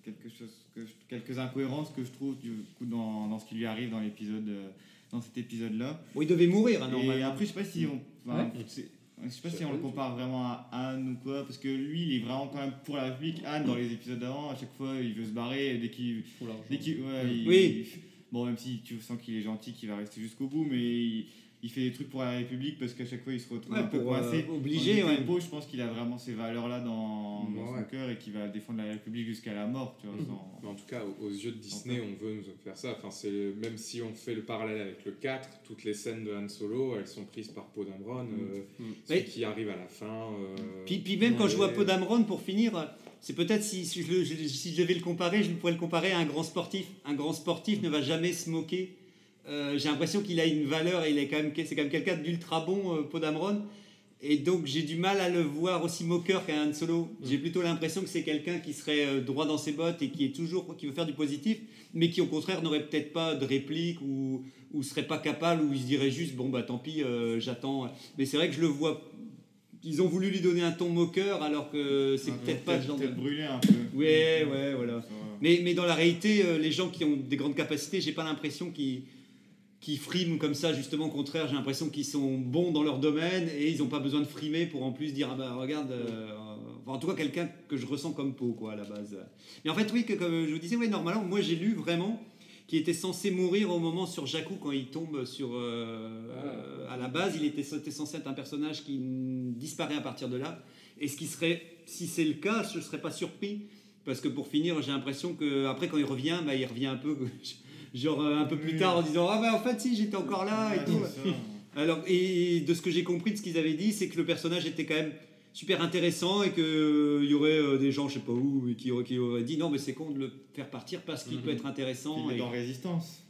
quelque chose que je- quelques incohérences que je trouve du coup dans, dans ce qui lui arrive dans l'épisode, euh, dans cet épisode-là. Bon, il devait mourir, hein, Et après, je sais pas si on. enfin, Ouais. c'est- Je sais pas si on le compare vraiment à Han ou quoi, parce que lui, il est vraiment quand même pour la République. Han, dans les épisodes d'avant, à chaque fois, il veut se barrer dès qu'il. Dès qu'il ouais, Oui. il- bon, même si tu sens qu'il est gentil, qu'il va rester jusqu'au bout, mais il, il fait des trucs pour la République parce qu'à chaque fois, il se retrouve Ouais, un peu pour, euh, coincé. obligé, ouais. Poe, je pense qu'il a vraiment ces valeurs-là dans, dans Ouais. son cœur et qu'il va défendre la République jusqu'à la mort, tu vois. sans- Mais en tout cas, aux- yeux de Disney, on veut nous faire ça. Enfin, c'est même si on fait le parallèle avec le 4, toutes les scènes de Han Solo, elles sont prises par Poe Dameron, euh, celui Mais- qui arrive à la fin. euh, Puis, puis même quand je vois Poe Dameron, pour finir, c'est peut-être si, si, je, si je devais le comparer, je pourrais le comparer à un grand sportif. Un grand sportif ne va jamais se moquer. Euh, j'ai l'impression qu'il a une valeur et il est quand même, c'est quand même quelqu'un d'ultra bon, euh, Poe Dameron. Et donc j'ai du mal à le voir aussi moqueur qu'un Han Solo. J'ai plutôt l'impression que c'est quelqu'un qui serait euh, droit dans ses bottes et qui est toujours, qui veut faire du positif, mais qui au contraire n'aurait peut-être pas de réplique ou ou serait pas capable ou il se dirait juste bon bah tant pis, euh, j'attends. Mais c'est vrai que je le vois. Ils ont voulu lui donner un ton moqueur alors que c'est Ah, peut-être pas le genre de. brûlé un peu. Ouais, ouais, voilà. Mais, mais dans la réalité, les gens qui ont des grandes capacités, j'ai pas l'impression qu'ils qui friment comme ça, justement, au contraire, j'ai l'impression qu'ils sont bons dans leur domaine et ils n'ont pas besoin de frimer pour en plus dire, ah bah regarde, euh, en tout cas quelqu'un que je ressens comme Poe, quoi, à la base. Mais en fait, oui, que, comme je vous disais, oui, normalement, moi j'ai lu vraiment qui était censé mourir au moment sur Jakku quand il tombe sur. euh, euh, à la base, il était, censé être un personnage qui disparaît à partir de là. Et ce qui serait, si c'est le cas, je ne serais pas surpris. Parce que pour finir, j'ai l'impression que après quand il revient, bah, il revient un peu, genre euh, un peu plus tard en disant ah bah en fait si j'étais encore là et tout. Alors et de ce que j'ai compris de ce qu'ils avaient dit, c'est que le personnage était quand même super intéressant et que il y aurait euh, des gens je sais pas où qui auraient, qui auraient dit non mais c'est con de le faire partir parce qu'il peut être intéressant. Il est et- dans Résistance.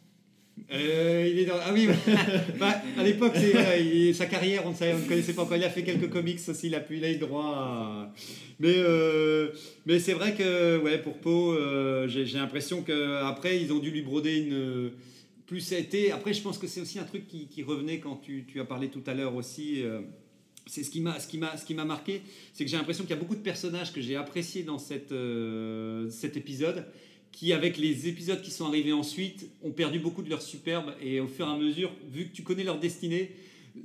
Euh, il est dans... Ah oui, bah, à l'époque, il- sa carrière, on ne, savait- on ne connaissait pas encore. Il a fait quelques comics aussi, il a, pu, il a eu droit à... Mais, euh, mais c'est vrai que ouais, pour Poe, euh, j'ai, j'ai l'impression qu'après, ils ont dû lui broder une... Plus ça a été... Après, je pense que c'est aussi un truc qui, qui revenait quand tu, tu as parlé tout à l'heure aussi. euh, c'est ce qui m'a ce qui m'a ce qui m'a marqué c'est que j'ai l'impression qu'il y a beaucoup de personnages que j'ai appréciés dans cette euh, cet épisode qui avec les épisodes qui sont arrivés ensuite ont perdu beaucoup de leur superbe. Et au fur et à mesure vu que tu connais leur destinée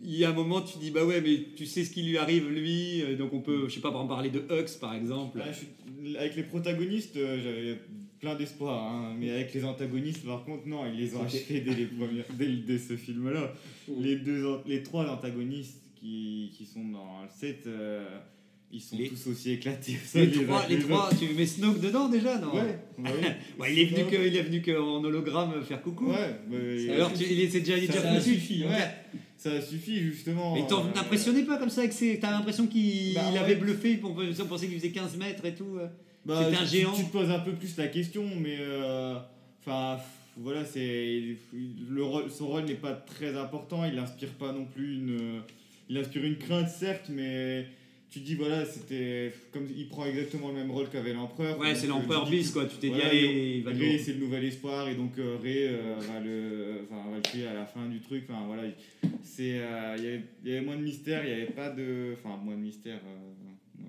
il y a un moment tu dis bah ouais mais tu sais ce qui lui arrive lui. Euh, donc on peut je sais pas exemple parler de Hux par exemple. Suis- Avec les protagonistes, euh, j'avais plein d'espoir, hein, mais avec les antagonistes, par contre, non, ils les ont achevés dès, les premières- dès, ce film-là. Les, deux, les trois antagonistes qui, qui sont dans le set, euh, ils sont Les- tous aussi éclatés. les trois, les trois tu mets Snoke dedans déjà non Ouais, bah oui. Il est venu que il est venu que en hologramme faire coucou Ouais, alors tu, il c'est déjà il est Ça- ça suffit, Ouais. Ça suffit justement. Et t'en euh, n'impressionnais pas comme ça que c'est. T'as l'impression qu'il Bah il ouais. avait bluffé, on pensait qu'il faisait 15 mètres et tout. euh. Bah, C'était un géant. Tu, te poses un peu plus la question, mais euh, enfin voilà, c'est le rôle- son rôle n'est pas très important. Il n'inspire pas non plus une, il inspire une crainte certes, mais tu dis voilà, c'était comme il prend exactement le même rôle qu'avait l'empereur. Ouais, c'est euh, l'empereur bis, quoi. Tu t'es dit, allez, il va nous- c'est le nouvel espoir et donc euh, Ray euh, va le, enfin, va le tuer à la fin du truc. Enfin voilà, c'est, euh, il y avait- moins de mystère, il n'y avait pas de, enfin moins de mystère.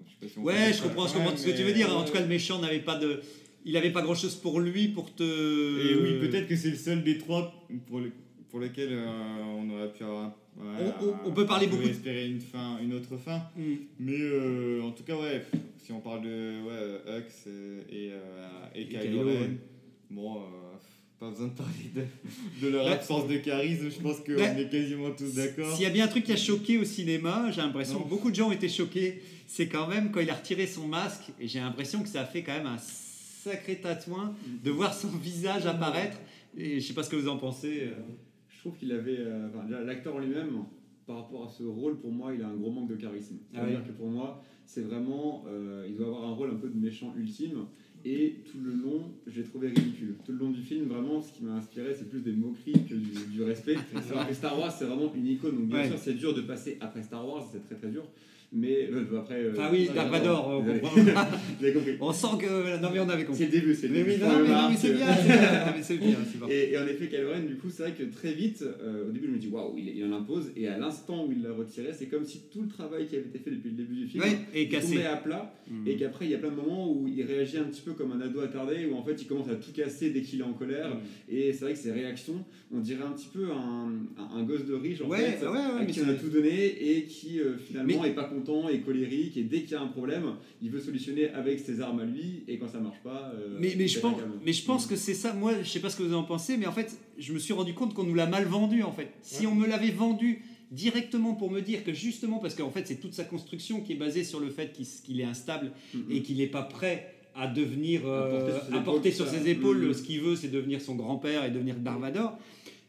je sais pas si on peut Ouais, je comprends, je Ouais, comprends ce que tu veux dire. En tout cas, le méchant n'avait pas de. Il avait pas grand chose pour lui pour te. Et oui, peut-être que c'est le seul des trois pour, le- pour lequel euh, on aurait pu avoir. ouais, On- on- on peut parler pouvait beaucoup espérer une, fin, une autre fin. Mm. Mais euh, en tout cas, ouais, si on parle de ouais, Hux euh, et, euh, et, Et Kylo Kylo, Ren, ouais. bon, pas besoin de parler de, de leur Ouais. absence de charisme, je pense qu'on Ouais. est quasiment tous d'accord. S'il y a bien un truc qui a choqué au cinéma, j'ai l'impression que beaucoup de gens ont été choqués, c'est quand même quand il a retiré son masque, et j'ai l'impression que ça a fait quand même un sacré tatouin de voir son visage apparaître. Et je sais pas ce que vous en pensez. Je trouve qu'il avait. euh, enfin, l'acteur en lui-même, par rapport à ce rôle, pour moi, il a un gros manque de charisme. Ah C'est-à-dire oui. que pour moi, c'est vraiment. euh, il doit avoir un rôle un peu de méchant ultime. Et tout le long, j'ai trouvé ridicule. Tout le long du film, vraiment, ce qui m'a inspiré, c'est plus des moqueries que du, du respect. Alors que Star Wars, c'est vraiment une icône. Donc, bien Ouais. sûr, c'est dur de passer après Star Wars, c'est très très dur. Mais euh, après. euh, Ah oui, ouais, Dark pardon, Vador, on comprend. Vous avez compris. On sent que. Non, mais on avait compris. C'est le début, c'est le début. non, mais, non, mais c'est euh, bien, c'est et, et en effet, Ren, du coup, c'est vrai que très vite, euh, au début, je me dis waouh, il, il en impose, et à l'instant où il l'a retiré, c'est comme si tout le travail qui avait été fait depuis le début du film Ouais, est cassé. tombait à plat, Mm. et qu'après, il y a plein de moments où il réagit un petit peu comme un ado attardé où en fait il commence à tout casser dès qu'il est en colère. Mm. Et c'est vrai que ses réactions, on dirait un petit peu un, un, un gosse de riche en Ouais, fait, ouais, à qui on a tout donné et qui euh, finalement Mais- est pas content, est colérique et dès qu'il y a un problème, il veut solutionner avec ses armes à lui et quand ça marche pas. euh, Mais, mais, je pense, mais je pense que c'est ça. Moi, je sais pas ce que vous en pensez, mais en fait, je me suis rendu compte qu'on nous l'a mal vendu. En fait, si on me l'avait vendu directement pour me dire que justement, parce qu'en fait, c'est toute sa construction qui est basée sur le fait qu'il est instable Mhm. et qu'il n'est pas prêt à devenir euh, Apporter sur ses apporter épaules, sur ça. ses épaules Mhm. ce qu'il veut, c'est devenir son grand-père et devenir Darvador.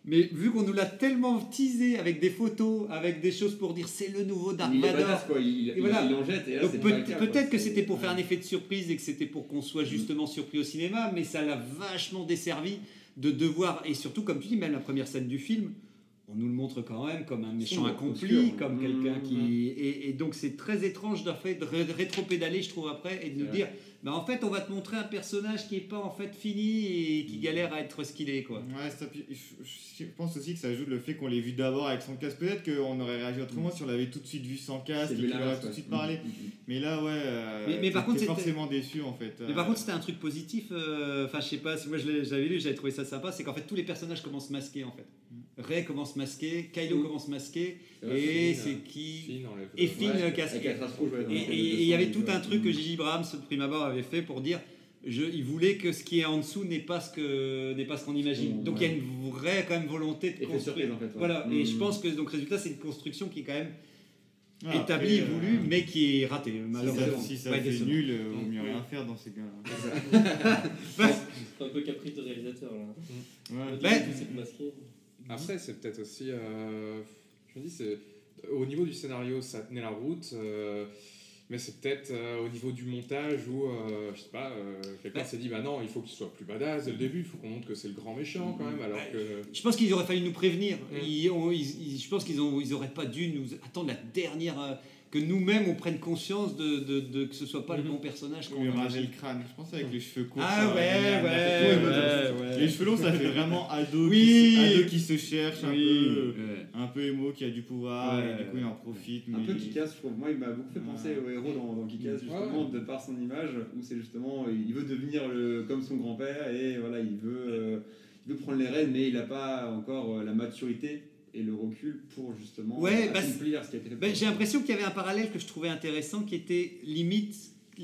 Mais vu qu'on nous l'a tellement teasé avec des photos, avec des choses pour dire c'est le nouveau Dark il Vador, badass quoi, il, Et il- voilà. il en jette et là donc peut- peut-être que c'était pour faire un effet de surprise et que c'était pour qu'on soit justement surpris au cinéma, mais ça l'a vachement desservi de devoir, et surtout comme tu dis, même la première scène du film, on nous le montre quand même comme un méchant accompli, comme quelqu'un mmh. qui... Et, et donc c'est très étrange de, rétro-pédaler, je trouve, après, et de nous dire, bah, en fait, on va te montrer un personnage qui est pas en fait fini et qui galère à être ce qu'il est, quoi. Ouais, ça, je, pense aussi que ça ajoute le fait qu'on l'ait vu d'abord avec son casque. Peut-être qu'on aurait réagi autrement si on l'avait tout de suite vu sans casque et qu'il aurait tout de suite parlé. Mhm. Mais là, ouais. euh, Mais- mais par contre, forcément déçu en fait. Mais par Euh, contre, c'était un truc positif. euh, Enfin, je sais pas si moi j'avais lu, j'avais trouvé ça sympa. C'est qu'en fait, tous les personnages commencent masqués en fait. Ray commence masqué, Kylo Mm. commence masqué, vrai, et c'est euh, qui Finn Et Finn Ouais, euh, casque. ouais, Et il y avait tout un truc que. J.J. Abrams, de prime abord, avait fait pour dire je, il voulait que ce qui est en dessous n'est pas ce que n'est pas ce qu'on imagine. Mm, donc il y a une vraie quand même volonté de construire. surprise en fait. ouais. Voilà. Et je pense que donc résultat, c'est une construction qui est quand même ouais, établie, après, euh, voulue, mais qui est ratée Si ça, malheureusement. si ça Ouais, fait décevant. nul, euh, vaut Mm. mieux rien faire dans ces cas-là. C'est un peu caprice de réalisateur là. Ouais. Ouais. Masqué. Après, c'est peut-être aussi. euh, je me dis, c'est au niveau du scénario, ça tenait la route. euh, mais c'est peut-être euh, au niveau du montage où, euh, je sais pas, euh, quelqu'un Ouais. s'est dit, bah non, il faut qu'il soit plus badass dès le début, il faut qu'on montre que c'est le grand méchant quand même, alors que. Je pense qu'ils auraient fallu nous prévenir. Mm. Ils ont- ils- ils- je pense qu'ils ont, ils auraient pas dû nous attendre la dernière. Que nous-mêmes on prenne conscience de, de, de- que ce soit pas le Mhm. bon personnage qu'on Lui raser le crâne, je pense avec les cheveux courts. Ah ouais, ouais, ouais, ouais. Les cheveux longs, ça fait vraiment ado, Oui. qui, se, ado qui se cherche, un, Oui. peu, Ouais. un peu émo, qui a du pouvoir, Ouais. et du coup il en profite. Un peu Kikas, je trouve. Moi, il m'a beaucoup fait penser Ouais. au héros dans, dans Kikas, justement, de par son image, où c'est justement, il veut devenir le, comme son grand-père, et voilà, il veut, euh, il veut prendre les rênes, mais il n'a pas encore euh, la maturité et le recul pour justement Ouais, bah, ce qui a été fait. Pour J'ai l'impression qu'il y avait un parallèle que je trouvais intéressant qui était limite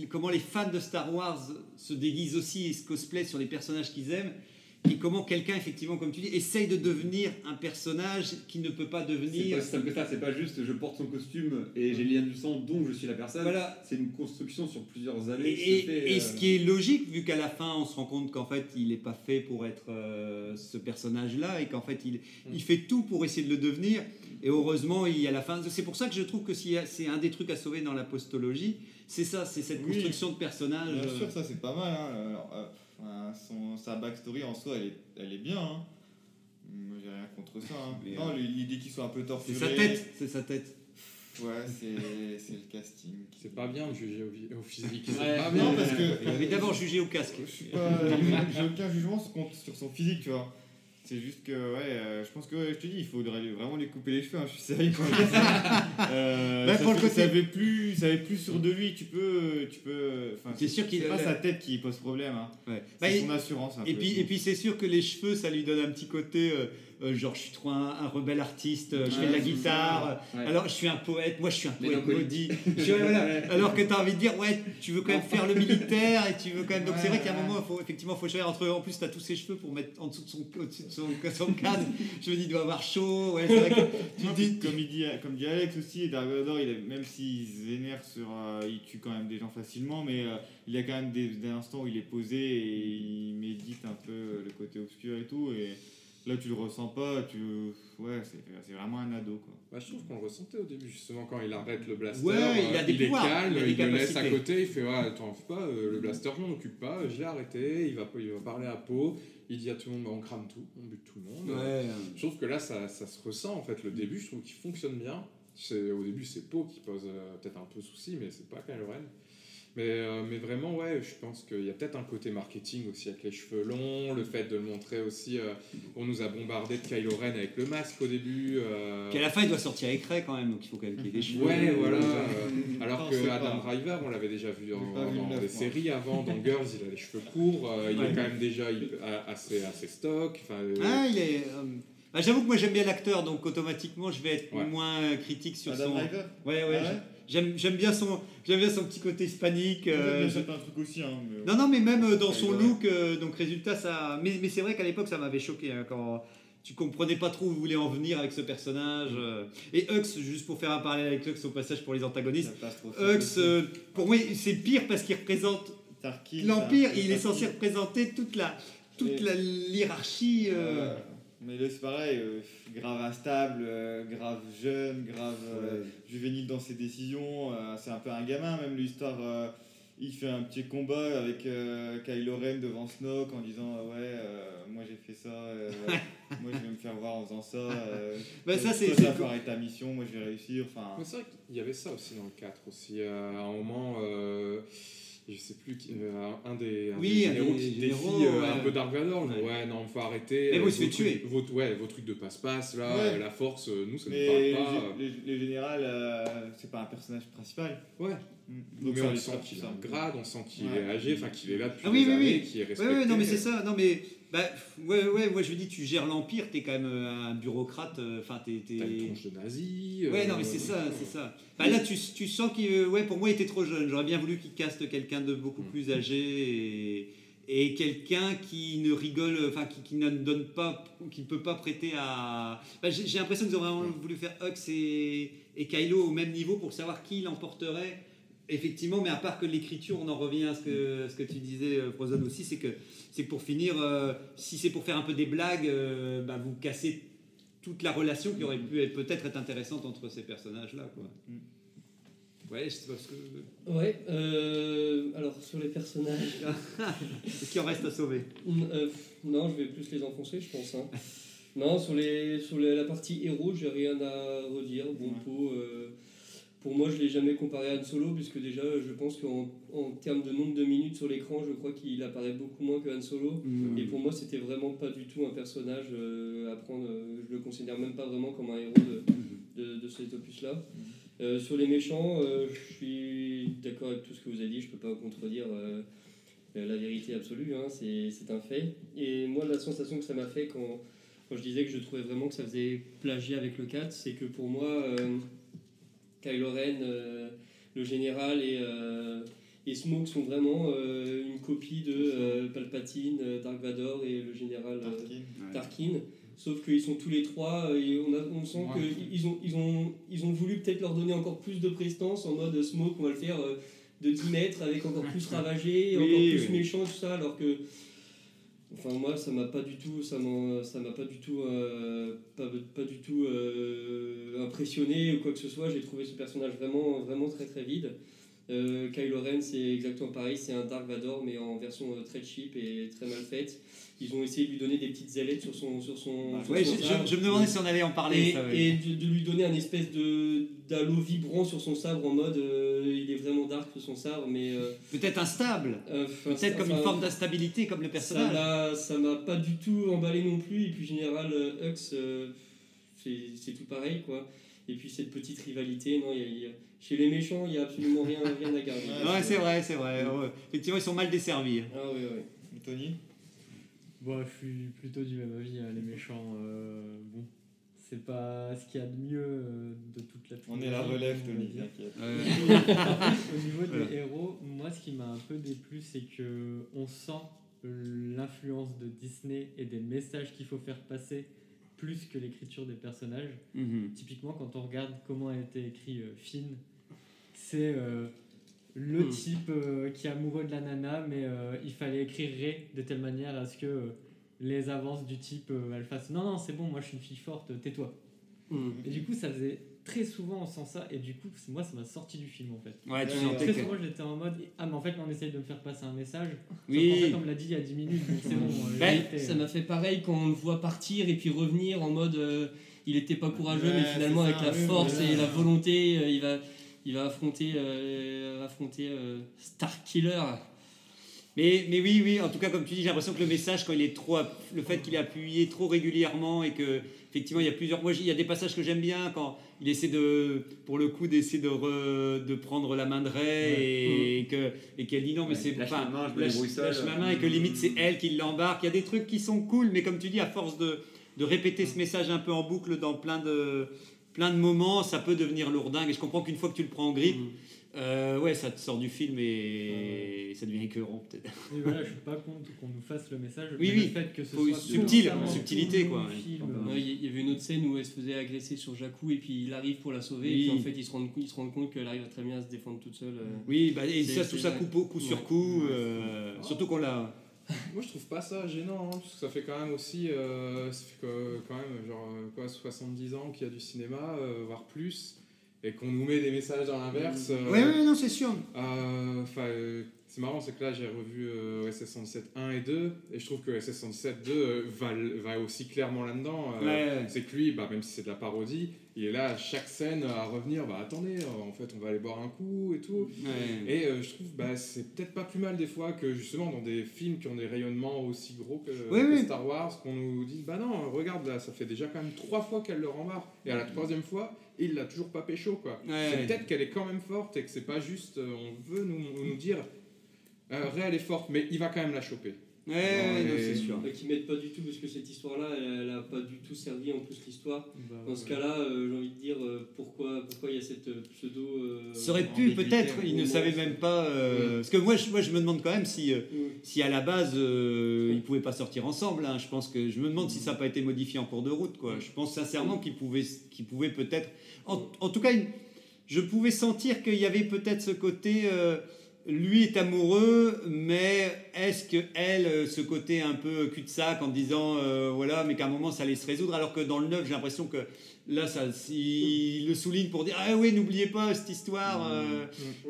comment les fans de Star Wars se déguisent aussi et se cosplay sur les personnages qu'ils aiment et comment quelqu'un, effectivement, comme tu dis, essaye de devenir un personnage qui ne peut pas C'est devenir. pas si simple que ça, c'est pas juste je porte son costume et j'ai le lien du sang donc je suis la personne. Voilà. C'est une construction sur plusieurs Et, années. qui et- fait, et euh, ce qui est logique, vu qu'à la fin on se rend compte qu'en fait il n'est pas fait pour être euh, ce personnage-là et qu'en fait il, il fait tout pour essayer de le devenir. Et heureusement, il y a la fin. C'est pour ça que je trouve que c'est un des trucs à sauver dans la postologie, c'est ça, c'est cette Oui. construction de personnage. Bien euh, sûr, ça c'est pas mal. Hein. Alors, euh, enfin, son, sa backstory en soi, elle est, elle est bien. Hein. Moi, j'ai rien contre ça. hein. Non, l'idée qu'il soit un peu C'est torturé. sa tête, c'est sa tête. Ouais, c'est c'est le casting. C'est pas bien de juger au, physique. Ouais. C'est pas Non, bien. parce que Il avait d'abord jugé au casque. je suis pas. J'ai aucun jugement sur son physique, tu vois. C'est juste que, ouais, euh, je pense que, ouais, je te dis, il faudrait vraiment lui couper les cheveux. hein, je suis sérieux quand je dis ça. Euh, Bah, ça pour le fait- côté- ça avait plus, ça avait plus sûr de lui. Tu peux, tu peux. Enfin, C'est sûr qu'il pas sa tête qui pose problème. Hein. Ouais. C'est Bah, son assurance. un Et peu. puis, et puis c'est sûr que les cheveux, ça lui donne un petit côté, euh, euh, genre je suis trop un, un rebelle artiste, euh, je fais de la guitare. Ouais. alors je suis un poète, moi je suis un poète maudit. Je suis- voilà. Alors que tu as envie de dire, ouais, tu veux quand même faire le militaire et tu veux quand même. Donc c'est vrai qu'à un moment, faut, effectivement, il faut choisir entre. En plus, tu as tous ses cheveux pour mettre en dessous de son, au-dessus de son, son cadre. Je me dis, il doit avoir chaud. Ouais, c'est vrai que tu Non, te dis. puis comme, il dit, comme dit Alex aussi, Dark il même s'il se vénère sur. euh, il tue quand même des gens facilement, mais euh, il y a quand même des, des instants où il est posé et il médite un peu le côté obscur et tout. Et là, tu le ressens pas, tu. Ouais, c'est c'est vraiment un ado quoi. Bah, je trouve qu'on le ressentait au début, justement, quand il arrête le blaster. Ouais, il a euh, des est pouvoirs, calme, il a des il, le laisse à côté, il fait Ouais, t'en fais pas, euh, le blaster, je m'en occupe pas, je l'ai arrêté, il va, il va parler à Poe, il dit à tout le monde bah, On crame tout, on bute tout le monde. Ouais. Je trouve que là, ça, ça se ressent en fait. Le début, je trouve qu'il fonctionne bien. C'est- Au début, c'est Poe qui pose euh, peut-être un peu souci, mais c'est pas Kylo Ren. Mais, euh, mais vraiment, ouais, je pense qu'il y a peut-être un côté marketing aussi avec les cheveux longs, le fait de le montrer aussi. euh, on nous a bombardé de Kylo Ren avec le masque au début. euh, Qu'à la fin, il doit sortir écret quand même, donc il faut quand même qu'il y ait des cheveux. Ouais, voilà. Euh, alors Non, que Adam pas- Driver, on l'avait déjà vu dans, des séries avant. Dans Girls, il a les cheveux courts. euh, il Ouais. est quand même déjà assez, assez stock. Enfin, euh, Ah, il est. euh, bah, J'avoue que moi j'aime bien l'acteur, donc automatiquement je vais être Ouais. moins critique sur Adam son. Driver? Ouais, ouais. Ah ouais? J'aime bien son bien son petit côté hispanique. euh, J'aime je- bien un truc aussi. Hein, mais- Non, non, mais même euh, dans son look, euh, donc résultat, ça. Mais, mais c'est vrai qu'à l'époque, ça m'avait choqué hein, quand tu comprenais pas trop où vous voulez en venir avec ce personnage. euh. Et Hux, juste pour faire un parallèle avec Hux au passage pour les antagonistes, Hux, euh, pour moi, c'est pire parce qu'il représente l'Empire, il est censé représenter toute la, toute Et- la hiérarchie. euh. Mais là, c'est pareil, euh, grave instable, euh, grave jeune, grave euh, juvénile dans ses décisions. euh, c'est un peu un gamin, même l'histoire. euh, il fait un petit combat avec euh, Kylo Ren devant Snoke en disant euh, Ouais, euh, moi j'ai fait ça, euh, moi je vais me faire voir en faisant ça. euh, Bah, ça, toi, c'est- toi, cool. ta mission, moi je vais réussir. Enfin, c'est vrai qu'il y avait ça aussi dans le 4 aussi. euh, à un moment, euh, je sais plus, qui- euh, un des, un Oui, des généraux qui généraux, défie euh, ouais. un peu Dark Vador. Ouais. Ouais, non, faut arrêter. Mais bon, euh, il se fait tuer. Vos, ouais, vos trucs de passe-passe, là, Ouais. la force, nous, ça ne parle pas. les générales, euh, c'est pas un personnage principal. Ouais. Mm. Donc mais on sent qu'il a un grade, on sent qu'il Ouais. est âgé, enfin qu'il est là depuis Ah oui, des oui, années, oui. qu'il est Ouais, respecté. ouais, non, mais c'est ça. Non, mais. Bah, ouais, ouais, moi je me dis, tu gères l'Empire, t'es quand même euh, un bureaucrate. euh, Enfin, t'es. t'es- T'as une tronche de nazi. Ouais, euh, non, mais c'est ça, c'est ça. Bah, là, tu, tu sens qu'il. euh, Ouais, pour moi, il était trop jeune. J'aurais bien voulu qu'il caste quelqu'un de beaucoup Mm. plus âgé et, et quelqu'un qui ne rigole, enfin, qui, qui ne donne pas, qui ne peut pas prêter à. Bah, J'ai j'ai l'impression qu'ils ont vraiment voulu faire Hux et, et Kylo au même niveau pour savoir qui l'emporterait. Effectivement, mais à part que l'écriture, on en revient à ce que, ce que tu disais, euh, Prozone aussi, c'est que, c'est pour finir, euh, si c'est pour faire un peu des blagues, euh, bah, vous cassez toute la relation qui aurait pu être- peut-être être intéressante entre ces personnages-là. Quoi. Ouais, je sais pas ce que. Ouais, euh, alors sur les personnages. Est-ce qu'il en reste à sauver Mm, euh, non, je vais plus les enfoncer, je pense. hein. Non, sur, les, sur les- la partie héros, j'ai rien à redire. Bon pot, euh, pour moi, je l'ai jamais comparé à Han Solo, puisque déjà, je pense qu'en en termes de nombre de minutes sur l'écran, je crois qu'il apparaît beaucoup moins que Han Solo. Mm. Et pour moi, c'était vraiment pas du tout un personnage euh, à prendre. euh, je le considère même pas vraiment comme un héros de, de, de cet opus-là. Euh, sur les méchants, euh, je suis d'accord avec tout ce que vous avez dit, je peux pas contredire euh, euh, la vérité absolue, hein, c'est c'est un fait. Et moi, la sensation que ça m'a fait quand, quand je disais que je trouvais vraiment que ça faisait plagier avec le 4, c'est que pour moi, euh, Kylo Ren, euh, le général et, euh, et Smoke sont vraiment euh, une copie de Palpatine, Dark Vador et le général Tarkin. Sauf qu'ils sont tous les trois et on, a, on sent Ouais. qu'ils ont, ils ont, ils ont voulu peut-être leur donner encore plus de prestance en mode smoke, on va le faire de 10 mètres avec encore plus ravagé, Oui, encore plus oui. méchant, tout ça, alors que. Enfin, moi, ça m'a pas du tout, ça m'en- ça m'a pas du tout, euh, pas, pas du tout euh, impressionné ou quoi que ce soit. J'ai trouvé ce personnage vraiment, vraiment très très vide. Euh, Kylo Ren, c'est exactement pareil, c'est un Dark Vador, mais en version euh, très cheap et très mal faite. Ils ont essayé de lui donner des petites ailettes sur son, sur son, sur Ouais, son je, sabre. je- je me demandais si on allait en parler. Et, ça, ouais. et de, de lui donner un espèce d'halo vibrant sur son sabre en mode euh, il est vraiment dark son sabre, mais. euh, Peut-être instable. Peut-être comme une forme d'instabilité, comme le personnage. ça m'a pas du tout emballé non plus. Et puis, Général Hux, c'est c'est tout pareil, quoi. Et puis, cette petite rivalité, non, il y a- y a- chez les méchants, il n'y a absolument rien, rien à garder. Ouais, c'est vrai, c'est vrai. Ouais. Effectivement, ils sont mal desservis. Ah, oui, oui. Tony Bon, je suis plutôt du même avis, hein, les méchants. euh, bon, c'est pas ce qu'il y a de mieux euh, de toute la On est la relève, Tony, t'inquiète. Au niveau des héros, moi, ce qui m'a un peu déplu, c'est que on sent l'influence de Disney et des messages qu'il faut faire passer plus que l'écriture des personnages. Mhm. Typiquement, quand on regarde comment a été écrit euh, Finn, c'est euh, le Hmm. type euh, qui est amoureux de la nana, mais il fallait écrire Ré de telle manière à ce que les avances du type elles fassent non, non, c'est bon, moi je suis une fille forte, tais-toi. Mm. Et du coup, ça faisait très souvent on sent ça, et du coup, moi ça m'a sorti du film en fait. Ouais, tu sentais Très que. souvent, j'étais en mode Ah, mais en fait, on essaye de me faire passer un message. Oui. Qu'en fait, on me l'a dit il y a 10 minutes, donc c'est bon. euh, Ben, été, Ça euh, m'a fait pareil quand on le voit partir et puis revenir en mode euh, il était pas courageux, Ouais, mais finalement avec la oui, force voilà. et la volonté, euh, il va il va affronter, euh, affronter euh, Starkiller. Mais, mais oui, oui, en tout cas, comme tu dis, j'ai l'impression que le message, quand il est trop. Le fait qu'il est appuyé trop régulièrement et que, effectivement, il y a plusieurs. Moi, il y a des passages que j'aime bien quand il essaie de. Pour le coup, d'essayer de, re- de prendre la main de Ray et, que, et qu'elle dit non, mais Ouais, c'est. lâche enfin, ma main, je lâche- lâche ma main et que limite, c'est elle qui l'embarque. Il y a des trucs qui sont cool, mais comme tu dis, à force de, de répéter ce message un peu en boucle dans plein de. Plein de moments, ça peut devenir lourdingue. Et je comprends qu'une fois que tu le prends en grippe, euh, ouais, ça te sort du film et ça devient écœurant peut-être. Et voilà, je suis pas contre qu'on nous fasse le message. Oui, mais oui. le fait que ce Faut soit subtil, subtilité, quoi, ouais. Ouais, Il y avait une autre scène où elle se faisait agresser sur Jakku et puis il arrive pour la sauver Oui. et puis en fait il se rend, il se rend compte qu'elle arrive très bien à se défendre toute seule. euh. Oui, bah, et ça, tout ça coup, coup sur Ouais. coup, euh, surtout qu'on l'a. Moi je trouve pas ça gênant, hein, parce que ça fait quand même aussi, euh, ça fait que- quand même genre euh, quoi, 70 ans qu'il y a du cinéma, euh, voire plus, et qu'on nous met des messages dans l'inverse. euh, Ouais, ouais, non, c'est sûr. euh, Enfin, euh, c'est marrant, c'est que là j'ai revu euh, OSS 117 1 et 2, et je trouve que OSS 117 2 euh, va, va aussi clairement là-dedans. euh, Ouais. C'est que lui, bah, même si c'est de la parodie, il est là à chaque scène à revenir, bah attendez, euh, en fait on va aller boire un coup et tout. Ouais. Et euh, je trouve bah, c'est peut-être pas plus mal des fois que justement dans des films qui ont des rayonnements aussi gros que, Ouais, que ouais. Star Wars, qu'on nous dise bah non, regarde là, ça fait déjà quand même trois fois qu'elle le rembarre. Et à la troisième fois, il l'a toujours pas pécho quoi. C'est peut-être qu'elle est quand même forte et que c'est pas juste, on veut nous, nous dire euh, est forte, mais il va quand même la choper. Ouais, ouais, et- c'est sûr. Euh, qui m'aide pas du tout parce que cette histoire-là, elle, elle a pas du tout servi en plus l'histoire. Bah, Dans ce cas-là, euh, j'ai envie de dire euh, pourquoi pourquoi il y a cette euh, pseudo. euh, Ça aurait pu, peut-être, il ne savait même pas. euh, Parce que moi je, moi, je me demande quand même si, si à la base, euh, ils pouvaient pas sortir ensemble. hein. Je pense que je me demande si ça n'a pas été modifié en cours de route. Quoi. Je pense sincèrement qu'ils pouvaient, qu'ils pouvaient peut-être. En, en tout cas, je pouvais sentir qu'il y avait peut-être ce côté. Lui est amoureux, mais est-ce que elle, euh, ce côté un peu cul-de-sac en disant euh, voilà, mais qu'à un moment ça allait se résoudre, alors que dans le 9, j'ai l'impression que là, ça, il le souligne pour dire ah oui, n'oubliez pas cette histoire, euh,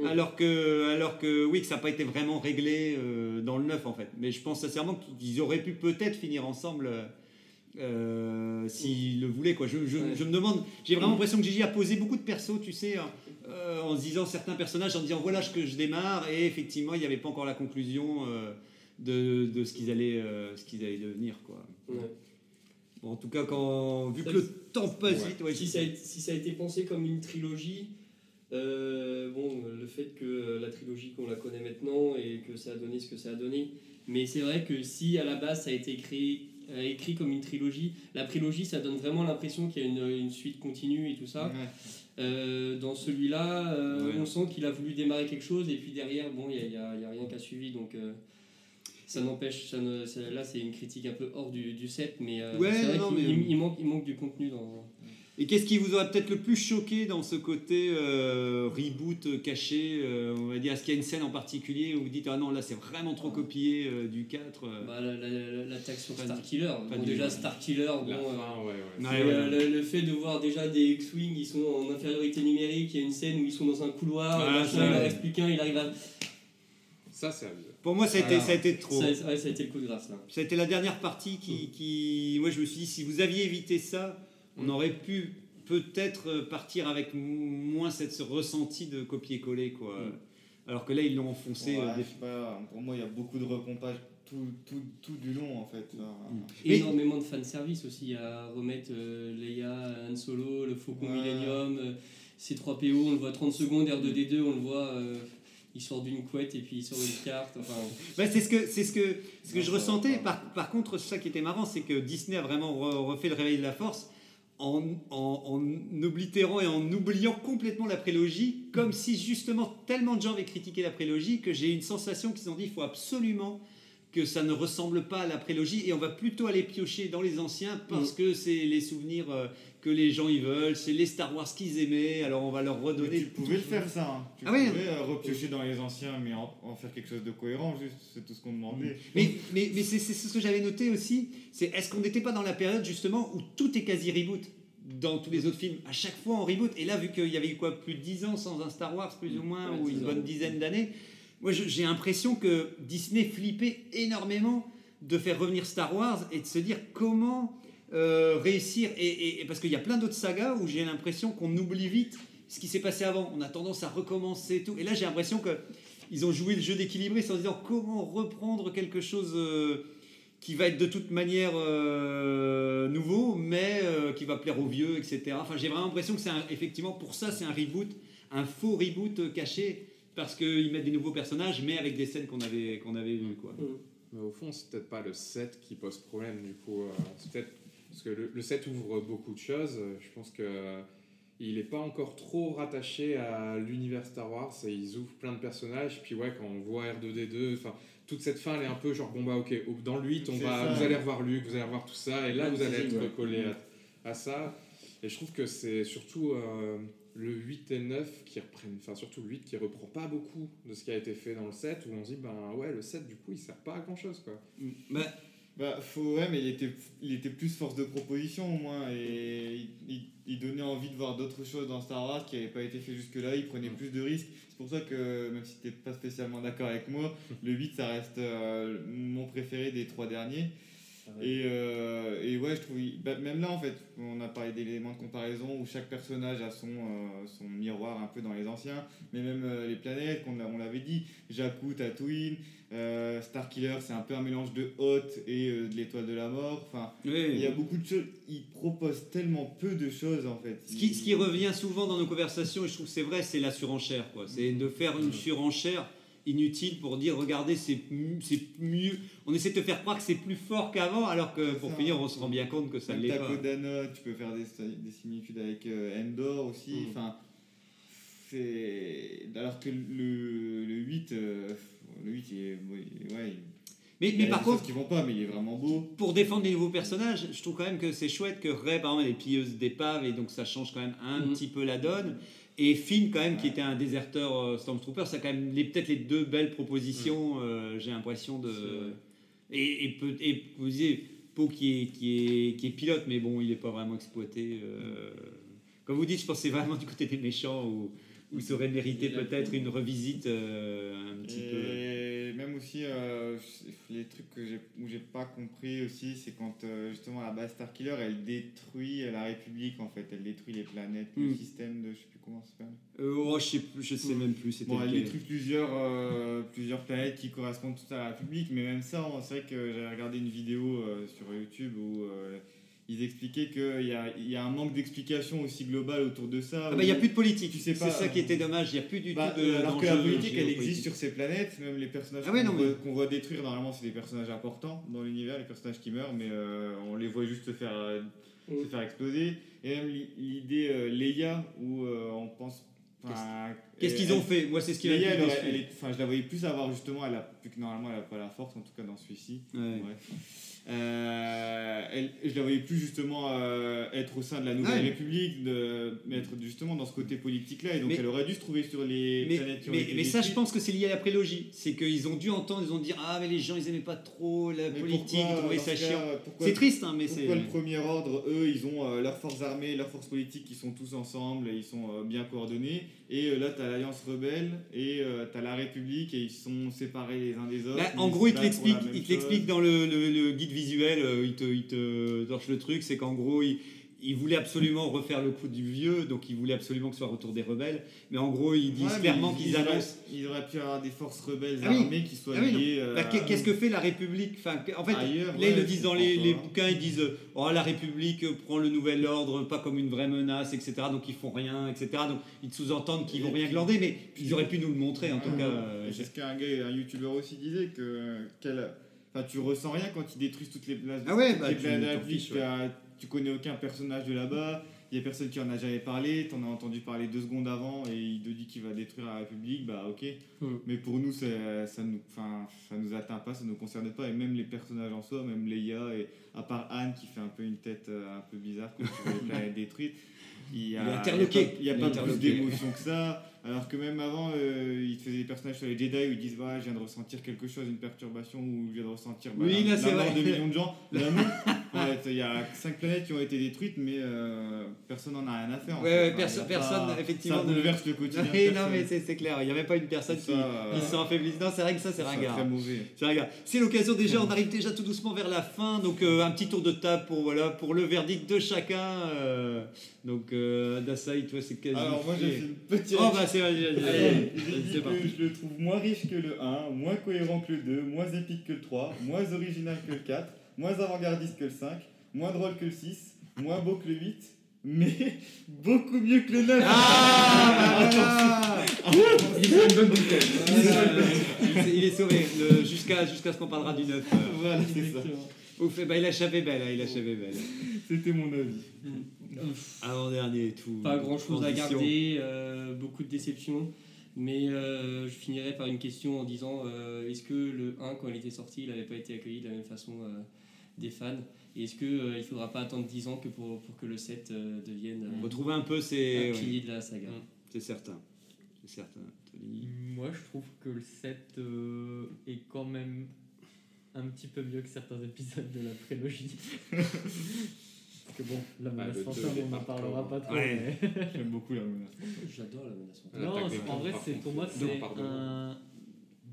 alors que, alors que oui, que ça n'a pas été vraiment réglé euh, dans le 9 en fait. Mais je pense sincèrement qu'ils auraient pu peut-être finir ensemble. Euh, s'il le voulait quoi. Je, je- Ouais. je me demande, j'ai vraiment l'impression que Gigi a posé beaucoup de persos, tu sais, hein, euh, en se disant certains personnages, en disant voilà ce que je démarre, et effectivement il n'y avait pas encore la conclusion euh, de, de ce qu'ils allaient, euh, ce qu'ils allaient devenir quoi. Ouais. Bon, en tout cas, quand vu que le temps passe Ouais. vite, ouais, si, ça a, été- si ça a été pensé comme une trilogie, euh, bon, le fait que la trilogie qu'on la connaît maintenant et que ça a donné ce que ça a donné, mais c'est vrai que si à la base ça a été écrit, euh, écrit comme une trilogie, la trilogie ça donne vraiment l'impression qu'il y a une, une suite continue et tout ça. Ouais. Euh, dans celui-là, euh, Ouais. on sent qu'il a voulu démarrer quelque chose et puis derrière, bon, il n'y a, rien qui a suivi donc. euh, ça n'empêche, ça ne- ça- là c'est une critique un peu hors du, du set, mais euh, Ouais, c'est vrai non, qu'il mais- il- il manque, il manque du contenu dans, Et qu'est-ce qui vous aurait peut-être le plus choqué dans ce côté euh, reboot euh, caché euh, On va dire, est-ce qu'il y a une scène en particulier où vous dites Ah non, là c'est vraiment trop copié euh, du 4 euh. Bah, la- la- la- L'attaque sur Star Killer. Bon, du- déjà, Star Killer, bon, fin, ouais, ouais. Ouais, ouais. le, le fait de voir déjà des X-Wing, ils sont en infériorité numérique, il y a une scène où ils sont dans un couloir, Ah, machin, ça, il en ouais. reste plus qu'un, il arrive à. Ça c'est. Pour moi, ça a, été, ça a été trop. Ça, ouais, ça a été le coup de grâce là. Ça a été la dernière partie qui, qui. Moi, je me suis dit, si vous aviez évité ça, on aurait pu peut-être euh, partir avec moins cette, ce ressenti de copier-coller, quoi. Alors que là, ils l'ont enfoncé. Ouais, euh, je sais pas, pour moi, il y a beaucoup de recompage tout, tout, tout du long en fait. Enfin, Mais- Énormément de fanservice aussi à remettre euh, Leia, Han Solo, le Faucon Ouais. Millennium, euh, C3PO, on le voit 30 secondes, R2D2, on le voit. euh, il sort d'une couette et puis il sort une carte. Enfin, Bah, c'est ce que, c'est ce que, ce que Non, je ressentais. pas. Par, par contre, ça qui était marrant, c'est que Disney a vraiment re- refait le réveil de la force en, en, en oblitérant et en oubliant complètement la prélogie, comme si justement tellement de gens avaient critiqué la prélogie que j'ai une sensation qu'ils ont dit il faut absolument que ça ne ressemble pas à la prélogie et on va plutôt aller piocher dans les anciens parce que c'est les souvenirs euh, que les gens y veulent, c'est les Star Wars qu'ils aimaient, alors on va leur mais redonner. tu pouvais le faire ça. hein. Tu Ah pouvais euh, repiocher dans les anciens, mais en, en faire quelque chose de cohérent, juste, c'est tout ce qu'on demandait. Mais, mais, mais c'est c'est ce que j'avais noté aussi, c'est est-ce qu'on n'était pas dans la période justement où tout est quasi reboot dans tous les autres films À chaque fois on reboot, et là vu qu'il y avait eu quoi, plus de 10 ans sans un Star Wars, plus ou moins, Ouais, ou 10 une bonne dizaine d'années, moi j'ai l'impression que Disney flippait énormément de faire revenir Star Wars et de se dire comment euh, réussir, et, parce qu'il y a plein d'autres sagas où j'ai l'impression qu'on oublie vite ce qui s'est passé avant. On a tendance à recommencer et tout. Et là, j'ai l'impression que ils ont joué le jeu d'équilibrer en se disant comment reprendre quelque chose euh, qui va être de toute manière euh, nouveau, mais qui va plaire aux vieux, etc. Enfin, j'ai vraiment l'impression que c'est effectivement pour ça, c'est un reboot, un faux reboot caché parce qu'ils mettent des nouveaux personnages, mais avec des scènes qu'on avait qu'on avait vues, quoi. Mais au fond, c'est peut-être pas le 7 qui pose problème, du coup. euh, c'est peut-être parce que le, le 7 ouvre beaucoup de choses. euh, Je pense que euh, il est pas encore trop rattaché à l'univers Star Wars. Et ils ouvrent plein de personnages. Puis ouais, quand on voit R2D2, enfin toute cette fin, elle est un peu genre bon bah ok, dans le 8, on va, ça. vous allez revoir Luke, vous allez revoir tout ça, et là Ouais, vous allez être ouais. collé à, à ça. Et je trouve que c'est surtout euh, le 8 et le 9 qui reprennent, enfin surtout le 8 qui reprend pas beaucoup de ce qui a été fait dans le 7, où on se dit ben ouais, le 7 du coup il sert pas à grand chose quoi. Bah, Bah, faut, ouais, mais il était, il était plus force de proposition au moins, et il, il- il donnait envie de voir d'autres choses dans Star Wars qui n'avaient pas été fait jusque-là, il prenait plus de risques. C'est pour ça que, même si tu pas spécialement d'accord avec moi, le 8, ça reste euh, mon préféré des trois derniers. Et, euh, et ouais, je trouve, bah, même là en fait, on a parlé d'éléments de comparaison où chaque personnage a son, euh, son miroir un peu dans les anciens, mais même euh, les planètes, qu'on on l'avait dit, Jakku, Tatooine, Starkiller, c'est un peu un mélange de Hoth et de l'étoile de la mort. Enfin, Oui. il y a beaucoup de choses. Il propose tellement peu de choses en fait. Ce qui, ce qui revient souvent dans nos conversations, et je trouve que c'est vrai, c'est la surenchère. quoi. C'est de faire une surenchère inutile pour dire regardez, c'est mieux. On essaie de te faire croire que c'est plus fort qu'avant, alors que pour ça. finir, on se rend bien compte que ça l'est pas. Takodana, tu peux faire des, des similitudes avec euh, Endor aussi. Mm. Enfin, c'est. Alors que le, le 8, euh, le 8, il est. oui, ouais, il- Mais, mais a par des choses contre, qui vont pas, mais il est vraiment beau. pour défendre les nouveaux personnages, je trouve quand même que c'est chouette que Rey, par exemple, elle est pilleuse d'épave, et donc ça change quand même un Mhm. petit peu la donne. Et Finn, quand même, qui était un déserteur euh, Stormtrooper, ça a quand même les- peut-être les deux belles propositions, euh, j'ai l'impression de. Et, et, peut- et vous disiez, Poe qui est, qui, est, qui est pilote, mais bon, il n'est pas vraiment exploité. euh. Comme vous dites, je pensais vraiment du côté des méchants, où, où ça aurait mérité peut-être une revisite euh, un petit peu. Et même aussi, euh, les trucs que j'ai, où j'ai pas compris aussi, c'est quand euh, justement la base Starkiller, elle détruit la République en fait. Elle détruit les planètes, le Mm. système de. Je sais plus comment ça s'appelle. Oh, je sais, plus- je sais même plus. Bon, elle détruit plusieurs, plusieurs planètes qui correspondent toutes à la République, mais même ça, c'est vrai que j'avais regardé une vidéo sur YouTube où ils expliquaient qu'il y a, il y a un manque d'explication aussi global autour de ça. Ah bah, il n'y a plus de politique. Tu sais C'est ça qui était dommage. Il n'y a plus du Bah, tout de. alors que la d'enjeu politique, elle existe sur ces planètes, même les personnages Ah ouais, qu'on non, voit, mais- qu'on voit détruire, normalement, c'est des personnages importants dans l'univers, les personnages qui meurent, mais euh, on les voit juste se faire, euh, se faire exploser. Et même l'i- l'idée euh, Leia, où euh, on pense. Qu'est-ce qu'ils elle- ont fait? Moi, c'est ce qui m'a elle elle est- je la voyais plus avoir justement, elle a, plus que normalement elle a pas la force, en tout cas dans celui-ci. Ouais. Bref. Elle- je la voyais plus justement euh, être au sein de la Nouvelle Ouais. République, de, mais être justement dans ce côté politique-là, et donc Mais- elle aurait dû se trouver sur les Mais, planètes qui mais, mais ça, je pense que c'est lié à la prélogie. C'est qu'ils ont dû entendre, ils ont dit Ah, mais les gens, ils aimaient pas trop la politique, pourquoi, ils trouvaient ça chiant. C'est triste, hein, mais c'est. Pourquoi le premier ordre, eux, ils ont euh, leurs forces armées, leurs forces politiques qui sont tous ensemble, et ils sont euh, bien coordonnés. Et euh, là, tu as l'Alliance rebelle et tu as la République, et ils sont séparés les uns des autres. Bah, en gros, il te l'explique, dans le, le- le guide visuel, euh, il te, il te torche le truc, c'est qu'en gros, il, il voulait absolument refaire le coup du vieux, donc il voulait absolument que ce soit le retour des rebelles, mais en gros, ils disent Ouais, clairement ils- qu'ils annoncent. Ils auraient pu avoir des forces rebelles Ah oui. armées qui soient Ah oui, liées. euh, Bah, qu'est- Qu'est-ce que fait la République? Enfin, En fait, Ailleurs, là, ouais, ils le disent dans les, bouquins, ils disent euh, Oh, la République euh, prend le nouvel ordre, pas comme une vraie menace, etc. Donc ils font rien, etc. Donc ils sous-entendent qu'ils vont rien glander, mais ils auraient pu nous le montrer en tout cas. euh, Et C'est ce qu'un gars, un youtubeur aussi disait que enfin, tu ressens rien quand ils détruisent toutes les places. Ah ouais, bah, tu Tu connais aucun personnage de là-bas. Il y a personne qui en a jamais parlé. T'en as entendu parler deux secondes avant et il te dit qu'il va détruire la République. Bah ok. Hmm. Mais pour nous, c'est- ça nous, ça nous atteint pas, ça nous concerne pas. Et même les personnages en soi, même Leia et à part Anne qui fait un peu une tête euh, un peu bizarre quand tu vois les planètes détruites. Il y Il a, il y a Il pas, il y a pas plus d'émotion que ça. Alors que même avant, euh, ils te faisaient des personnages sur les Jedi où ils disent bah, je viens de ressentir quelque chose, une perturbation, ou je viens de ressentir bah, Oui, la, c'est mort de millions de gens. Là, il y a 5 planètes qui ont été détruites, mais euh, personne n'en a rien à faire. Ouais, fait. ouais, perso- personne, pas- effectivement. Ça ne- bouleverse le quotidien. Oui, non, mais c'est c'est clair, il n'y avait pas une personne qui, euh, qui. Non, c'est vrai que ça, c'est C'est ringard. très mauvais. C'est ringard. C'est l'occasion déjà, on arrive déjà tout doucement vers la fin, donc euh, un petit tour de table pour, voilà, pour le verdict de chacun. euh, donc, Adasai, toi, c'est quasi. Alors, moi, j'ai fait. une petite. Oh, bah, c'est vas-y, vas-y, vas-y. Que je le trouve moins riche que le 1, moins cohérent que le 2, moins épique que le 3, moins original que le 4, moins avant-gardiste que le 5, moins drôle que le 6, moins beau que le 8, mais beaucoup mieux que le 9. Ah, voilà. Il fait une bonne bouteille. Il est- Il est sauvé jusqu'à jusqu'à ce qu'on parlera du 9. Voilà, c'est ça. Ouf, ben, il a chavé belle, hein, il a chavé belle. C'était mon avis. Avant-dernier et tout. Pas grand chose à garder, euh, beaucoup de déceptions. Mais euh, je finirai par une question en disant euh, est-ce que le 1, quand il était sorti, il n'avait pas été accueilli de la même façon euh, des fans? Et est-ce qu'il ne faudra pas attendre 10 ans que pour, pour que le 7 euh, devienne euh, Retrouver un peu, un c'est. pilier de la saga C'est certain. C'est certain. Moi, je trouve que le 7 euh, est quand même un petit peu mieux que certains épisodes de la prélogie. Parce que bon, la Ah, menace fantôme, est on n'en parlera pas trop. Ouais. mais- J'aime beaucoup la menace. J'adore la menace fantôme. Non, en vrai, c'est pour moi, c'est un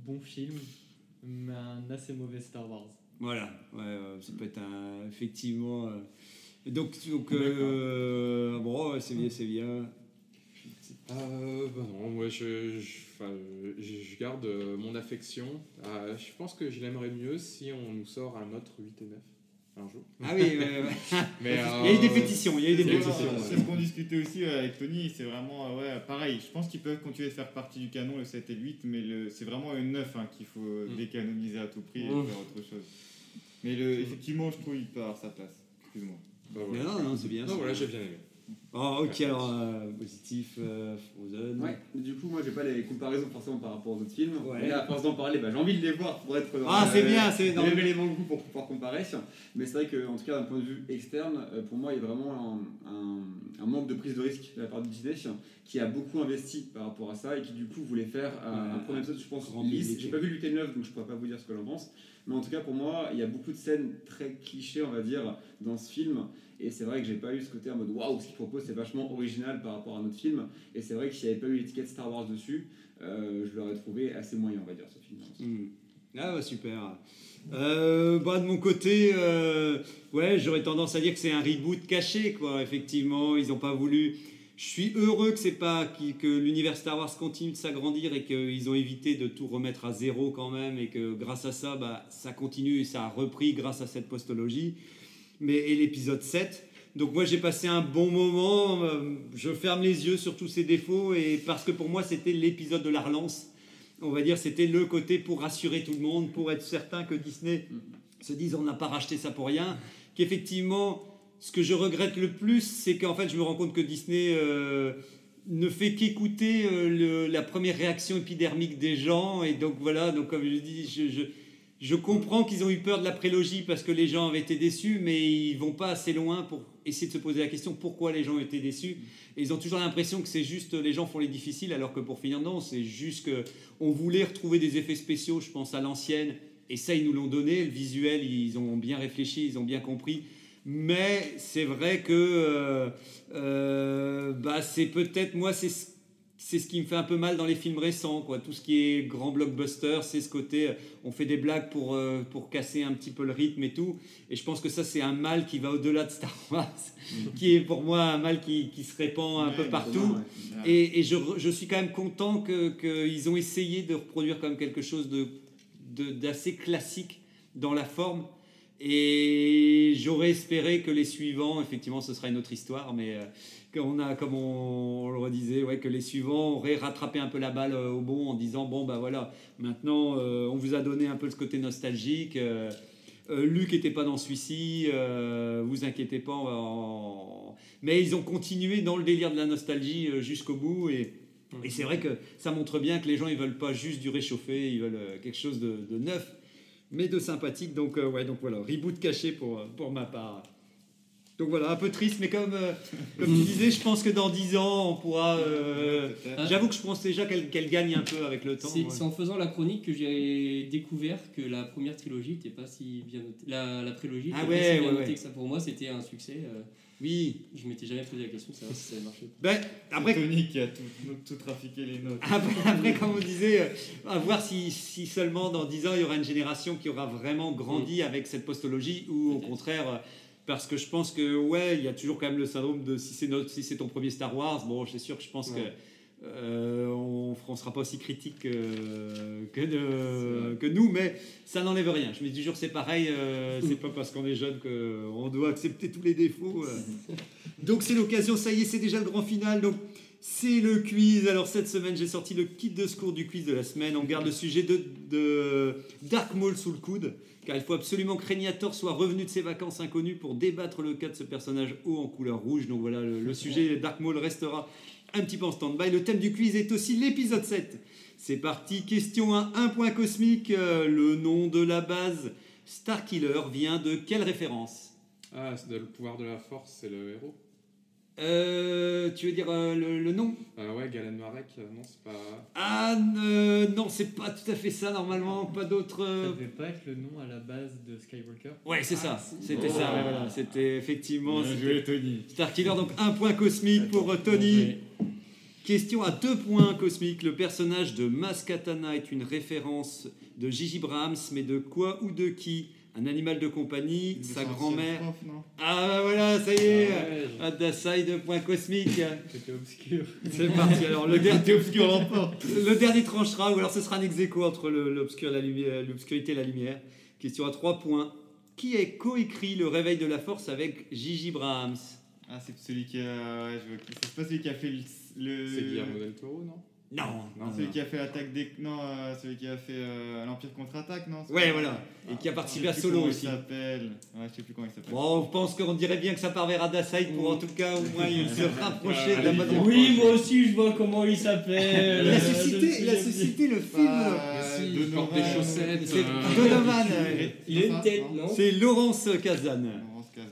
bon film, mais un assez mauvais Star Wars. Voilà, ouais, ouais, ça peut être un, effectivement. euh, donc, donc euh, bon, c'est bien, c'est bien. Euh, bah non, moi je, je, enfin, je, je garde euh, mon affection. Euh, je pense que je l'aimerais mieux si on nous sort un autre 8 et 9 un jour. Ah oui, ouais, ouais. Mais, il y a eu des euh, pétitions, il y a eu des pétitions. c'est- ce qu'on discutait aussi euh, avec Tony, c'est vraiment, ouais, pareil, je pense qu'ils peuvent continuer de faire partie du canon, le 7 et le 8, mais le- c'est vraiment une 9 hein, qu'il faut Mm. décanoniser à tout prix et faire autre chose. Mais le, effectivement, je trouve qu'il peut avoir sa place. Excuse-moi. bah voilà. Non, non, c'est bien. Non, c'est voilà, j'ai bien aimé. Oh, ok, alors euh, positif, euh, Frozen. Ouais, du coup, moi j'ai pas les comparaisons forcément par rapport aux autres films. Ouais. Mais là, à force d'en parler, bah, j'ai envie de les voir pour être. Ah, euh, c'est bien, c'est dans lever les bons goûts pour pouvoir comparer. Mais c'est vrai qu'en tout cas, d'un point de vue externe, euh, pour moi, il y a vraiment un, un- un manque de prise de risque de la part de Disney qui a beaucoup investi par rapport à ça et qui du coup voulait faire un, Ouais, un premier épisode, je pense, grand lisse. J'ai pas vu le 8 et le 9, donc je pourrais pas vous dire ce que j'en pense. Mais en tout cas, pour moi, il y a beaucoup de scènes très clichés, on va dire, dans ce film. Et c'est vrai que j'ai pas eu ce côté en mode waouh, ce qu'il propose c'est vachement original par rapport à notre film. Et c'est vrai que s'il n'y avait pas eu l'étiquette Star Wars dessus, euh, je l'aurais trouvé assez moyen, on va dire, ce film. Hmm. Ah bah super. Euh, bah de mon côté, euh, ouais, j'aurais tendance à dire que c'est un reboot caché, quoi. Effectivement, ils n'ont pas voulu. Je suis heureux que c'est pas que l'univers Star Wars continue de s'agrandir et qu'ils ont évité de tout remettre à zéro quand même et que grâce à ça, bah, ça continue et ça a repris grâce à cette postologie. Mais et l'épisode 7. Donc moi j'ai passé un bon moment. euh, Je ferme les yeux sur tous ces défauts et parce que pour moi c'était l'épisode de la relance on va dire, c'était le côté pour rassurer tout le monde, pour être certain que Disney se dise on n'a pas racheté ça pour rien. Qu'effectivement, ce que je regrette le plus, c'est qu'en fait, je me rends compte que Disney euh, ne fait qu'écouter euh, la première réaction épidermique des gens. Et donc voilà, donc comme je dis, je, je comprends qu'ils ont eu peur de la prélogie parce que les gens avaient été déçus, mais ils vont pas assez loin pour essayer de se poser la question pourquoi les gens été déçus? Et ils ont toujours l'impression que c'est juste les gens font les difficiles, alors que pour finir, non, c'est juste que on voulait retrouver des effets spéciaux, je pense à l'ancienne, et ça ils nous l'ont donné, le visuel, ils ont bien réfléchi, ils ont bien compris. Mais c'est vrai que euh, euh, bah, c'est peut-être, moi, c'est ce- c'est ce qui me fait un peu mal dans les films récents, quoi. Tout ce qui est grand blockbuster, c'est ce côté, euh, on fait des blagues pour, euh, pour casser un petit peu le rythme et tout. Et je pense que ça, c'est un mal qui va au-delà de Star Wars, qui est pour moi un mal qui, qui se répand un Ouais, peu partout. ouais. Et, et je, je suis quand même content qu'ils que ont essayé de reproduire comme quelque chose de de- d'assez classique dans la forme. Et j'aurais espéré que les suivants, effectivement, ce sera une autre histoire, mais euh, qu'on a, comme on, le redisait, ouais, que les suivants auraient rattrapé un peu la balle euh, au bon en disant bon bah voilà, maintenant euh, on vous a donné un peu ce côté nostalgique. Luc n'était pas dans celui-ci, vous inquiétez pas. Mais ils ont continué dans le délire de la nostalgie jusqu'au bout et, c'est vrai que ça montre bien que les gens ils veulent pas juste du réchauffé, ils veulent quelque chose de neuf, mais de sympathique. Donc euh, ouais, donc voilà, reboot caché pour, euh, pour ma part. Donc voilà, un peu triste, mais comme, euh, comme tu disais, je pense que dans 10 ans, on pourra. euh, Ah. J'avoue que je pense déjà qu'elle qu'elle gagne un peu avec le temps. C'est ouais. en faisant la chronique que j'ai découvert que la première trilogie n'était pas si bien notée. La, la prélogie Ah était ouais, pas si bien ouais, notée ouais. que ça. Pour moi, c'était un succès. euh, Oui. je m'étais jamais posé la question de savoir si ça avait marché. Ben, après, Tony qui a tout, tout trafiqué les notes. Après, après, comme on disait, euh, à voir si, si seulement dans 10 ans, il y aura une génération qui aura vraiment grandi avec cette postologie ou au contraire, euh, parce que je pense que, ouais, il y a toujours quand même le syndrome de si c'est si ton premier Star Wars, bon, c'est sûr que je pense Ouais. que. Euh, on ne sera pas aussi critique que, que, de- que nous, mais ça n'enlève rien. Je me dis toujours c'est pareil, euh, c'est pas parce qu'on est jeune qu'on doit accepter tous les défauts. euh. Donc c'est l'occasion, ça y est, c'est déjà le grand final. Donc c'est le quiz. Alors cette semaine, j'ai sorti le kit de secours du quiz de la semaine. On garde le sujet de, de Dark Maul sous le coude, car il faut absolument que Régnator soit revenu de ses vacances inconnues pour débattre le cas de ce personnage haut en couleur rouge. Donc voilà, le, le sujet Dark Maul restera un petit peu en stand-by. Le thème du quiz est aussi l'épisode 7. C'est parti, question à un point cosmique. Euh, le nom de la base Starkiller vient de quelle référence? Ah, c'est de- le pouvoir de la force, c'est le héros. Euh, tu veux dire euh, le, le nom? Ah ouais, Galen Marek, euh, non, c'est pas. Ah euh, non, c'est pas tout à fait ça normalement, pas d'autres. Ça euh, devait pas être le nom à la base de Skywalker? Ouais, c'est ça, c'était Oh. ça, ouais, voilà. c'était effectivement Bien c'était joué, Tony. Starkiller, donc un point cosmique pour euh, Tony. Question à deux points cosmiques. Le personnage de Maskatana est une référence de Gigi Brahms, mais de quoi ou de qui? Un animal de compagnie, De sa grand-mère. Ah bah voilà, ça y est, Ah ouais, Adasai de points cosmiques. C'était obscur. C'est parti. Alors le dernier obscur l'emporte. Le dernier tranchera, ou alors ce sera un ex aequo entre le- l'obscur et la lumière- l'obscurité et la lumière. Question à trois points. Qui a coécrit Le Réveil de la Force avec Gigi Brahms? Ah, c'est celui qui a. Ouais, je vois qui. C'est pas celui qui a fait le. le- C'est Guillermo del Toro, non? Non, Non, celui qui a fait l'attaque des. Non, euh, celui qui a fait euh, l'Empire contre-attaque, non? Ouais, voilà. Et qui a Je participé sais à plus Solo comment aussi. Il s'appelle. Ouais, je sais plus comment il s'appelle. Bon, je pense qu'on dirait bien que ça part vers Adasai pour en tout cas au moins il se rapprocher de la bonne Oui, moi aussi, je vois comment il s'appelle. Il a Euh, suscité, il a le film. Ah, si, il Donovan, porte des chaussettes. C'est euh, Donovan. Il- a une tête, non non? C'est Laurence Kazan.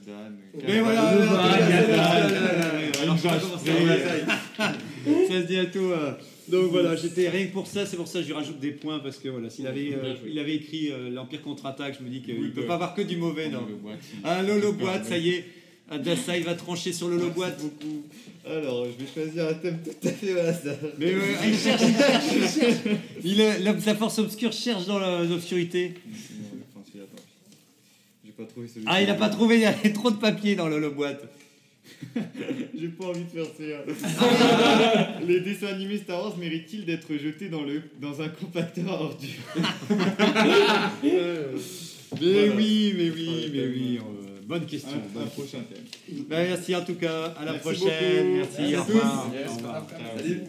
Kasdan. Mais voilà, Ça se dit à tout. euh. Donc voilà, j'étais rien que pour ça, c'est pour ça que je lui rajoute des points parce que voilà, s'il avait, euh, il avait écrit euh, l'Empire contre-attaque, je me dis qu'il ne peut bah. pas avoir que du mauvais boîte. Ah, Lolo Boîte, ça y est. Adassa, il va trancher sur Lolo Boîte. Alors, je vais choisir un thème tout à fait au hasard. Mais ouais, il cherche, il cherche, il la- sa force obscure cherche dans l'obscurité. Enfin, celui-là, tant pis. J'ai pas trouvé celui Ah, il n'a pas trouvé, il y a trop de papier dans Lolo Boîte. J'ai pas envie de faire ça. Les dessins animés Star Wars méritent-ils d'être jetés dans, le, dans un compacteur à ordures? Mais Voilà. oui, mais oui, mais oui. euh, bonne question. un, bonne un prochain thème. Bah, merci en tout cas. À la Merci prochaine. beaucoup. Merci. Merci au à tous. revoir. Yes, Au revoir. après, Ciao. salut.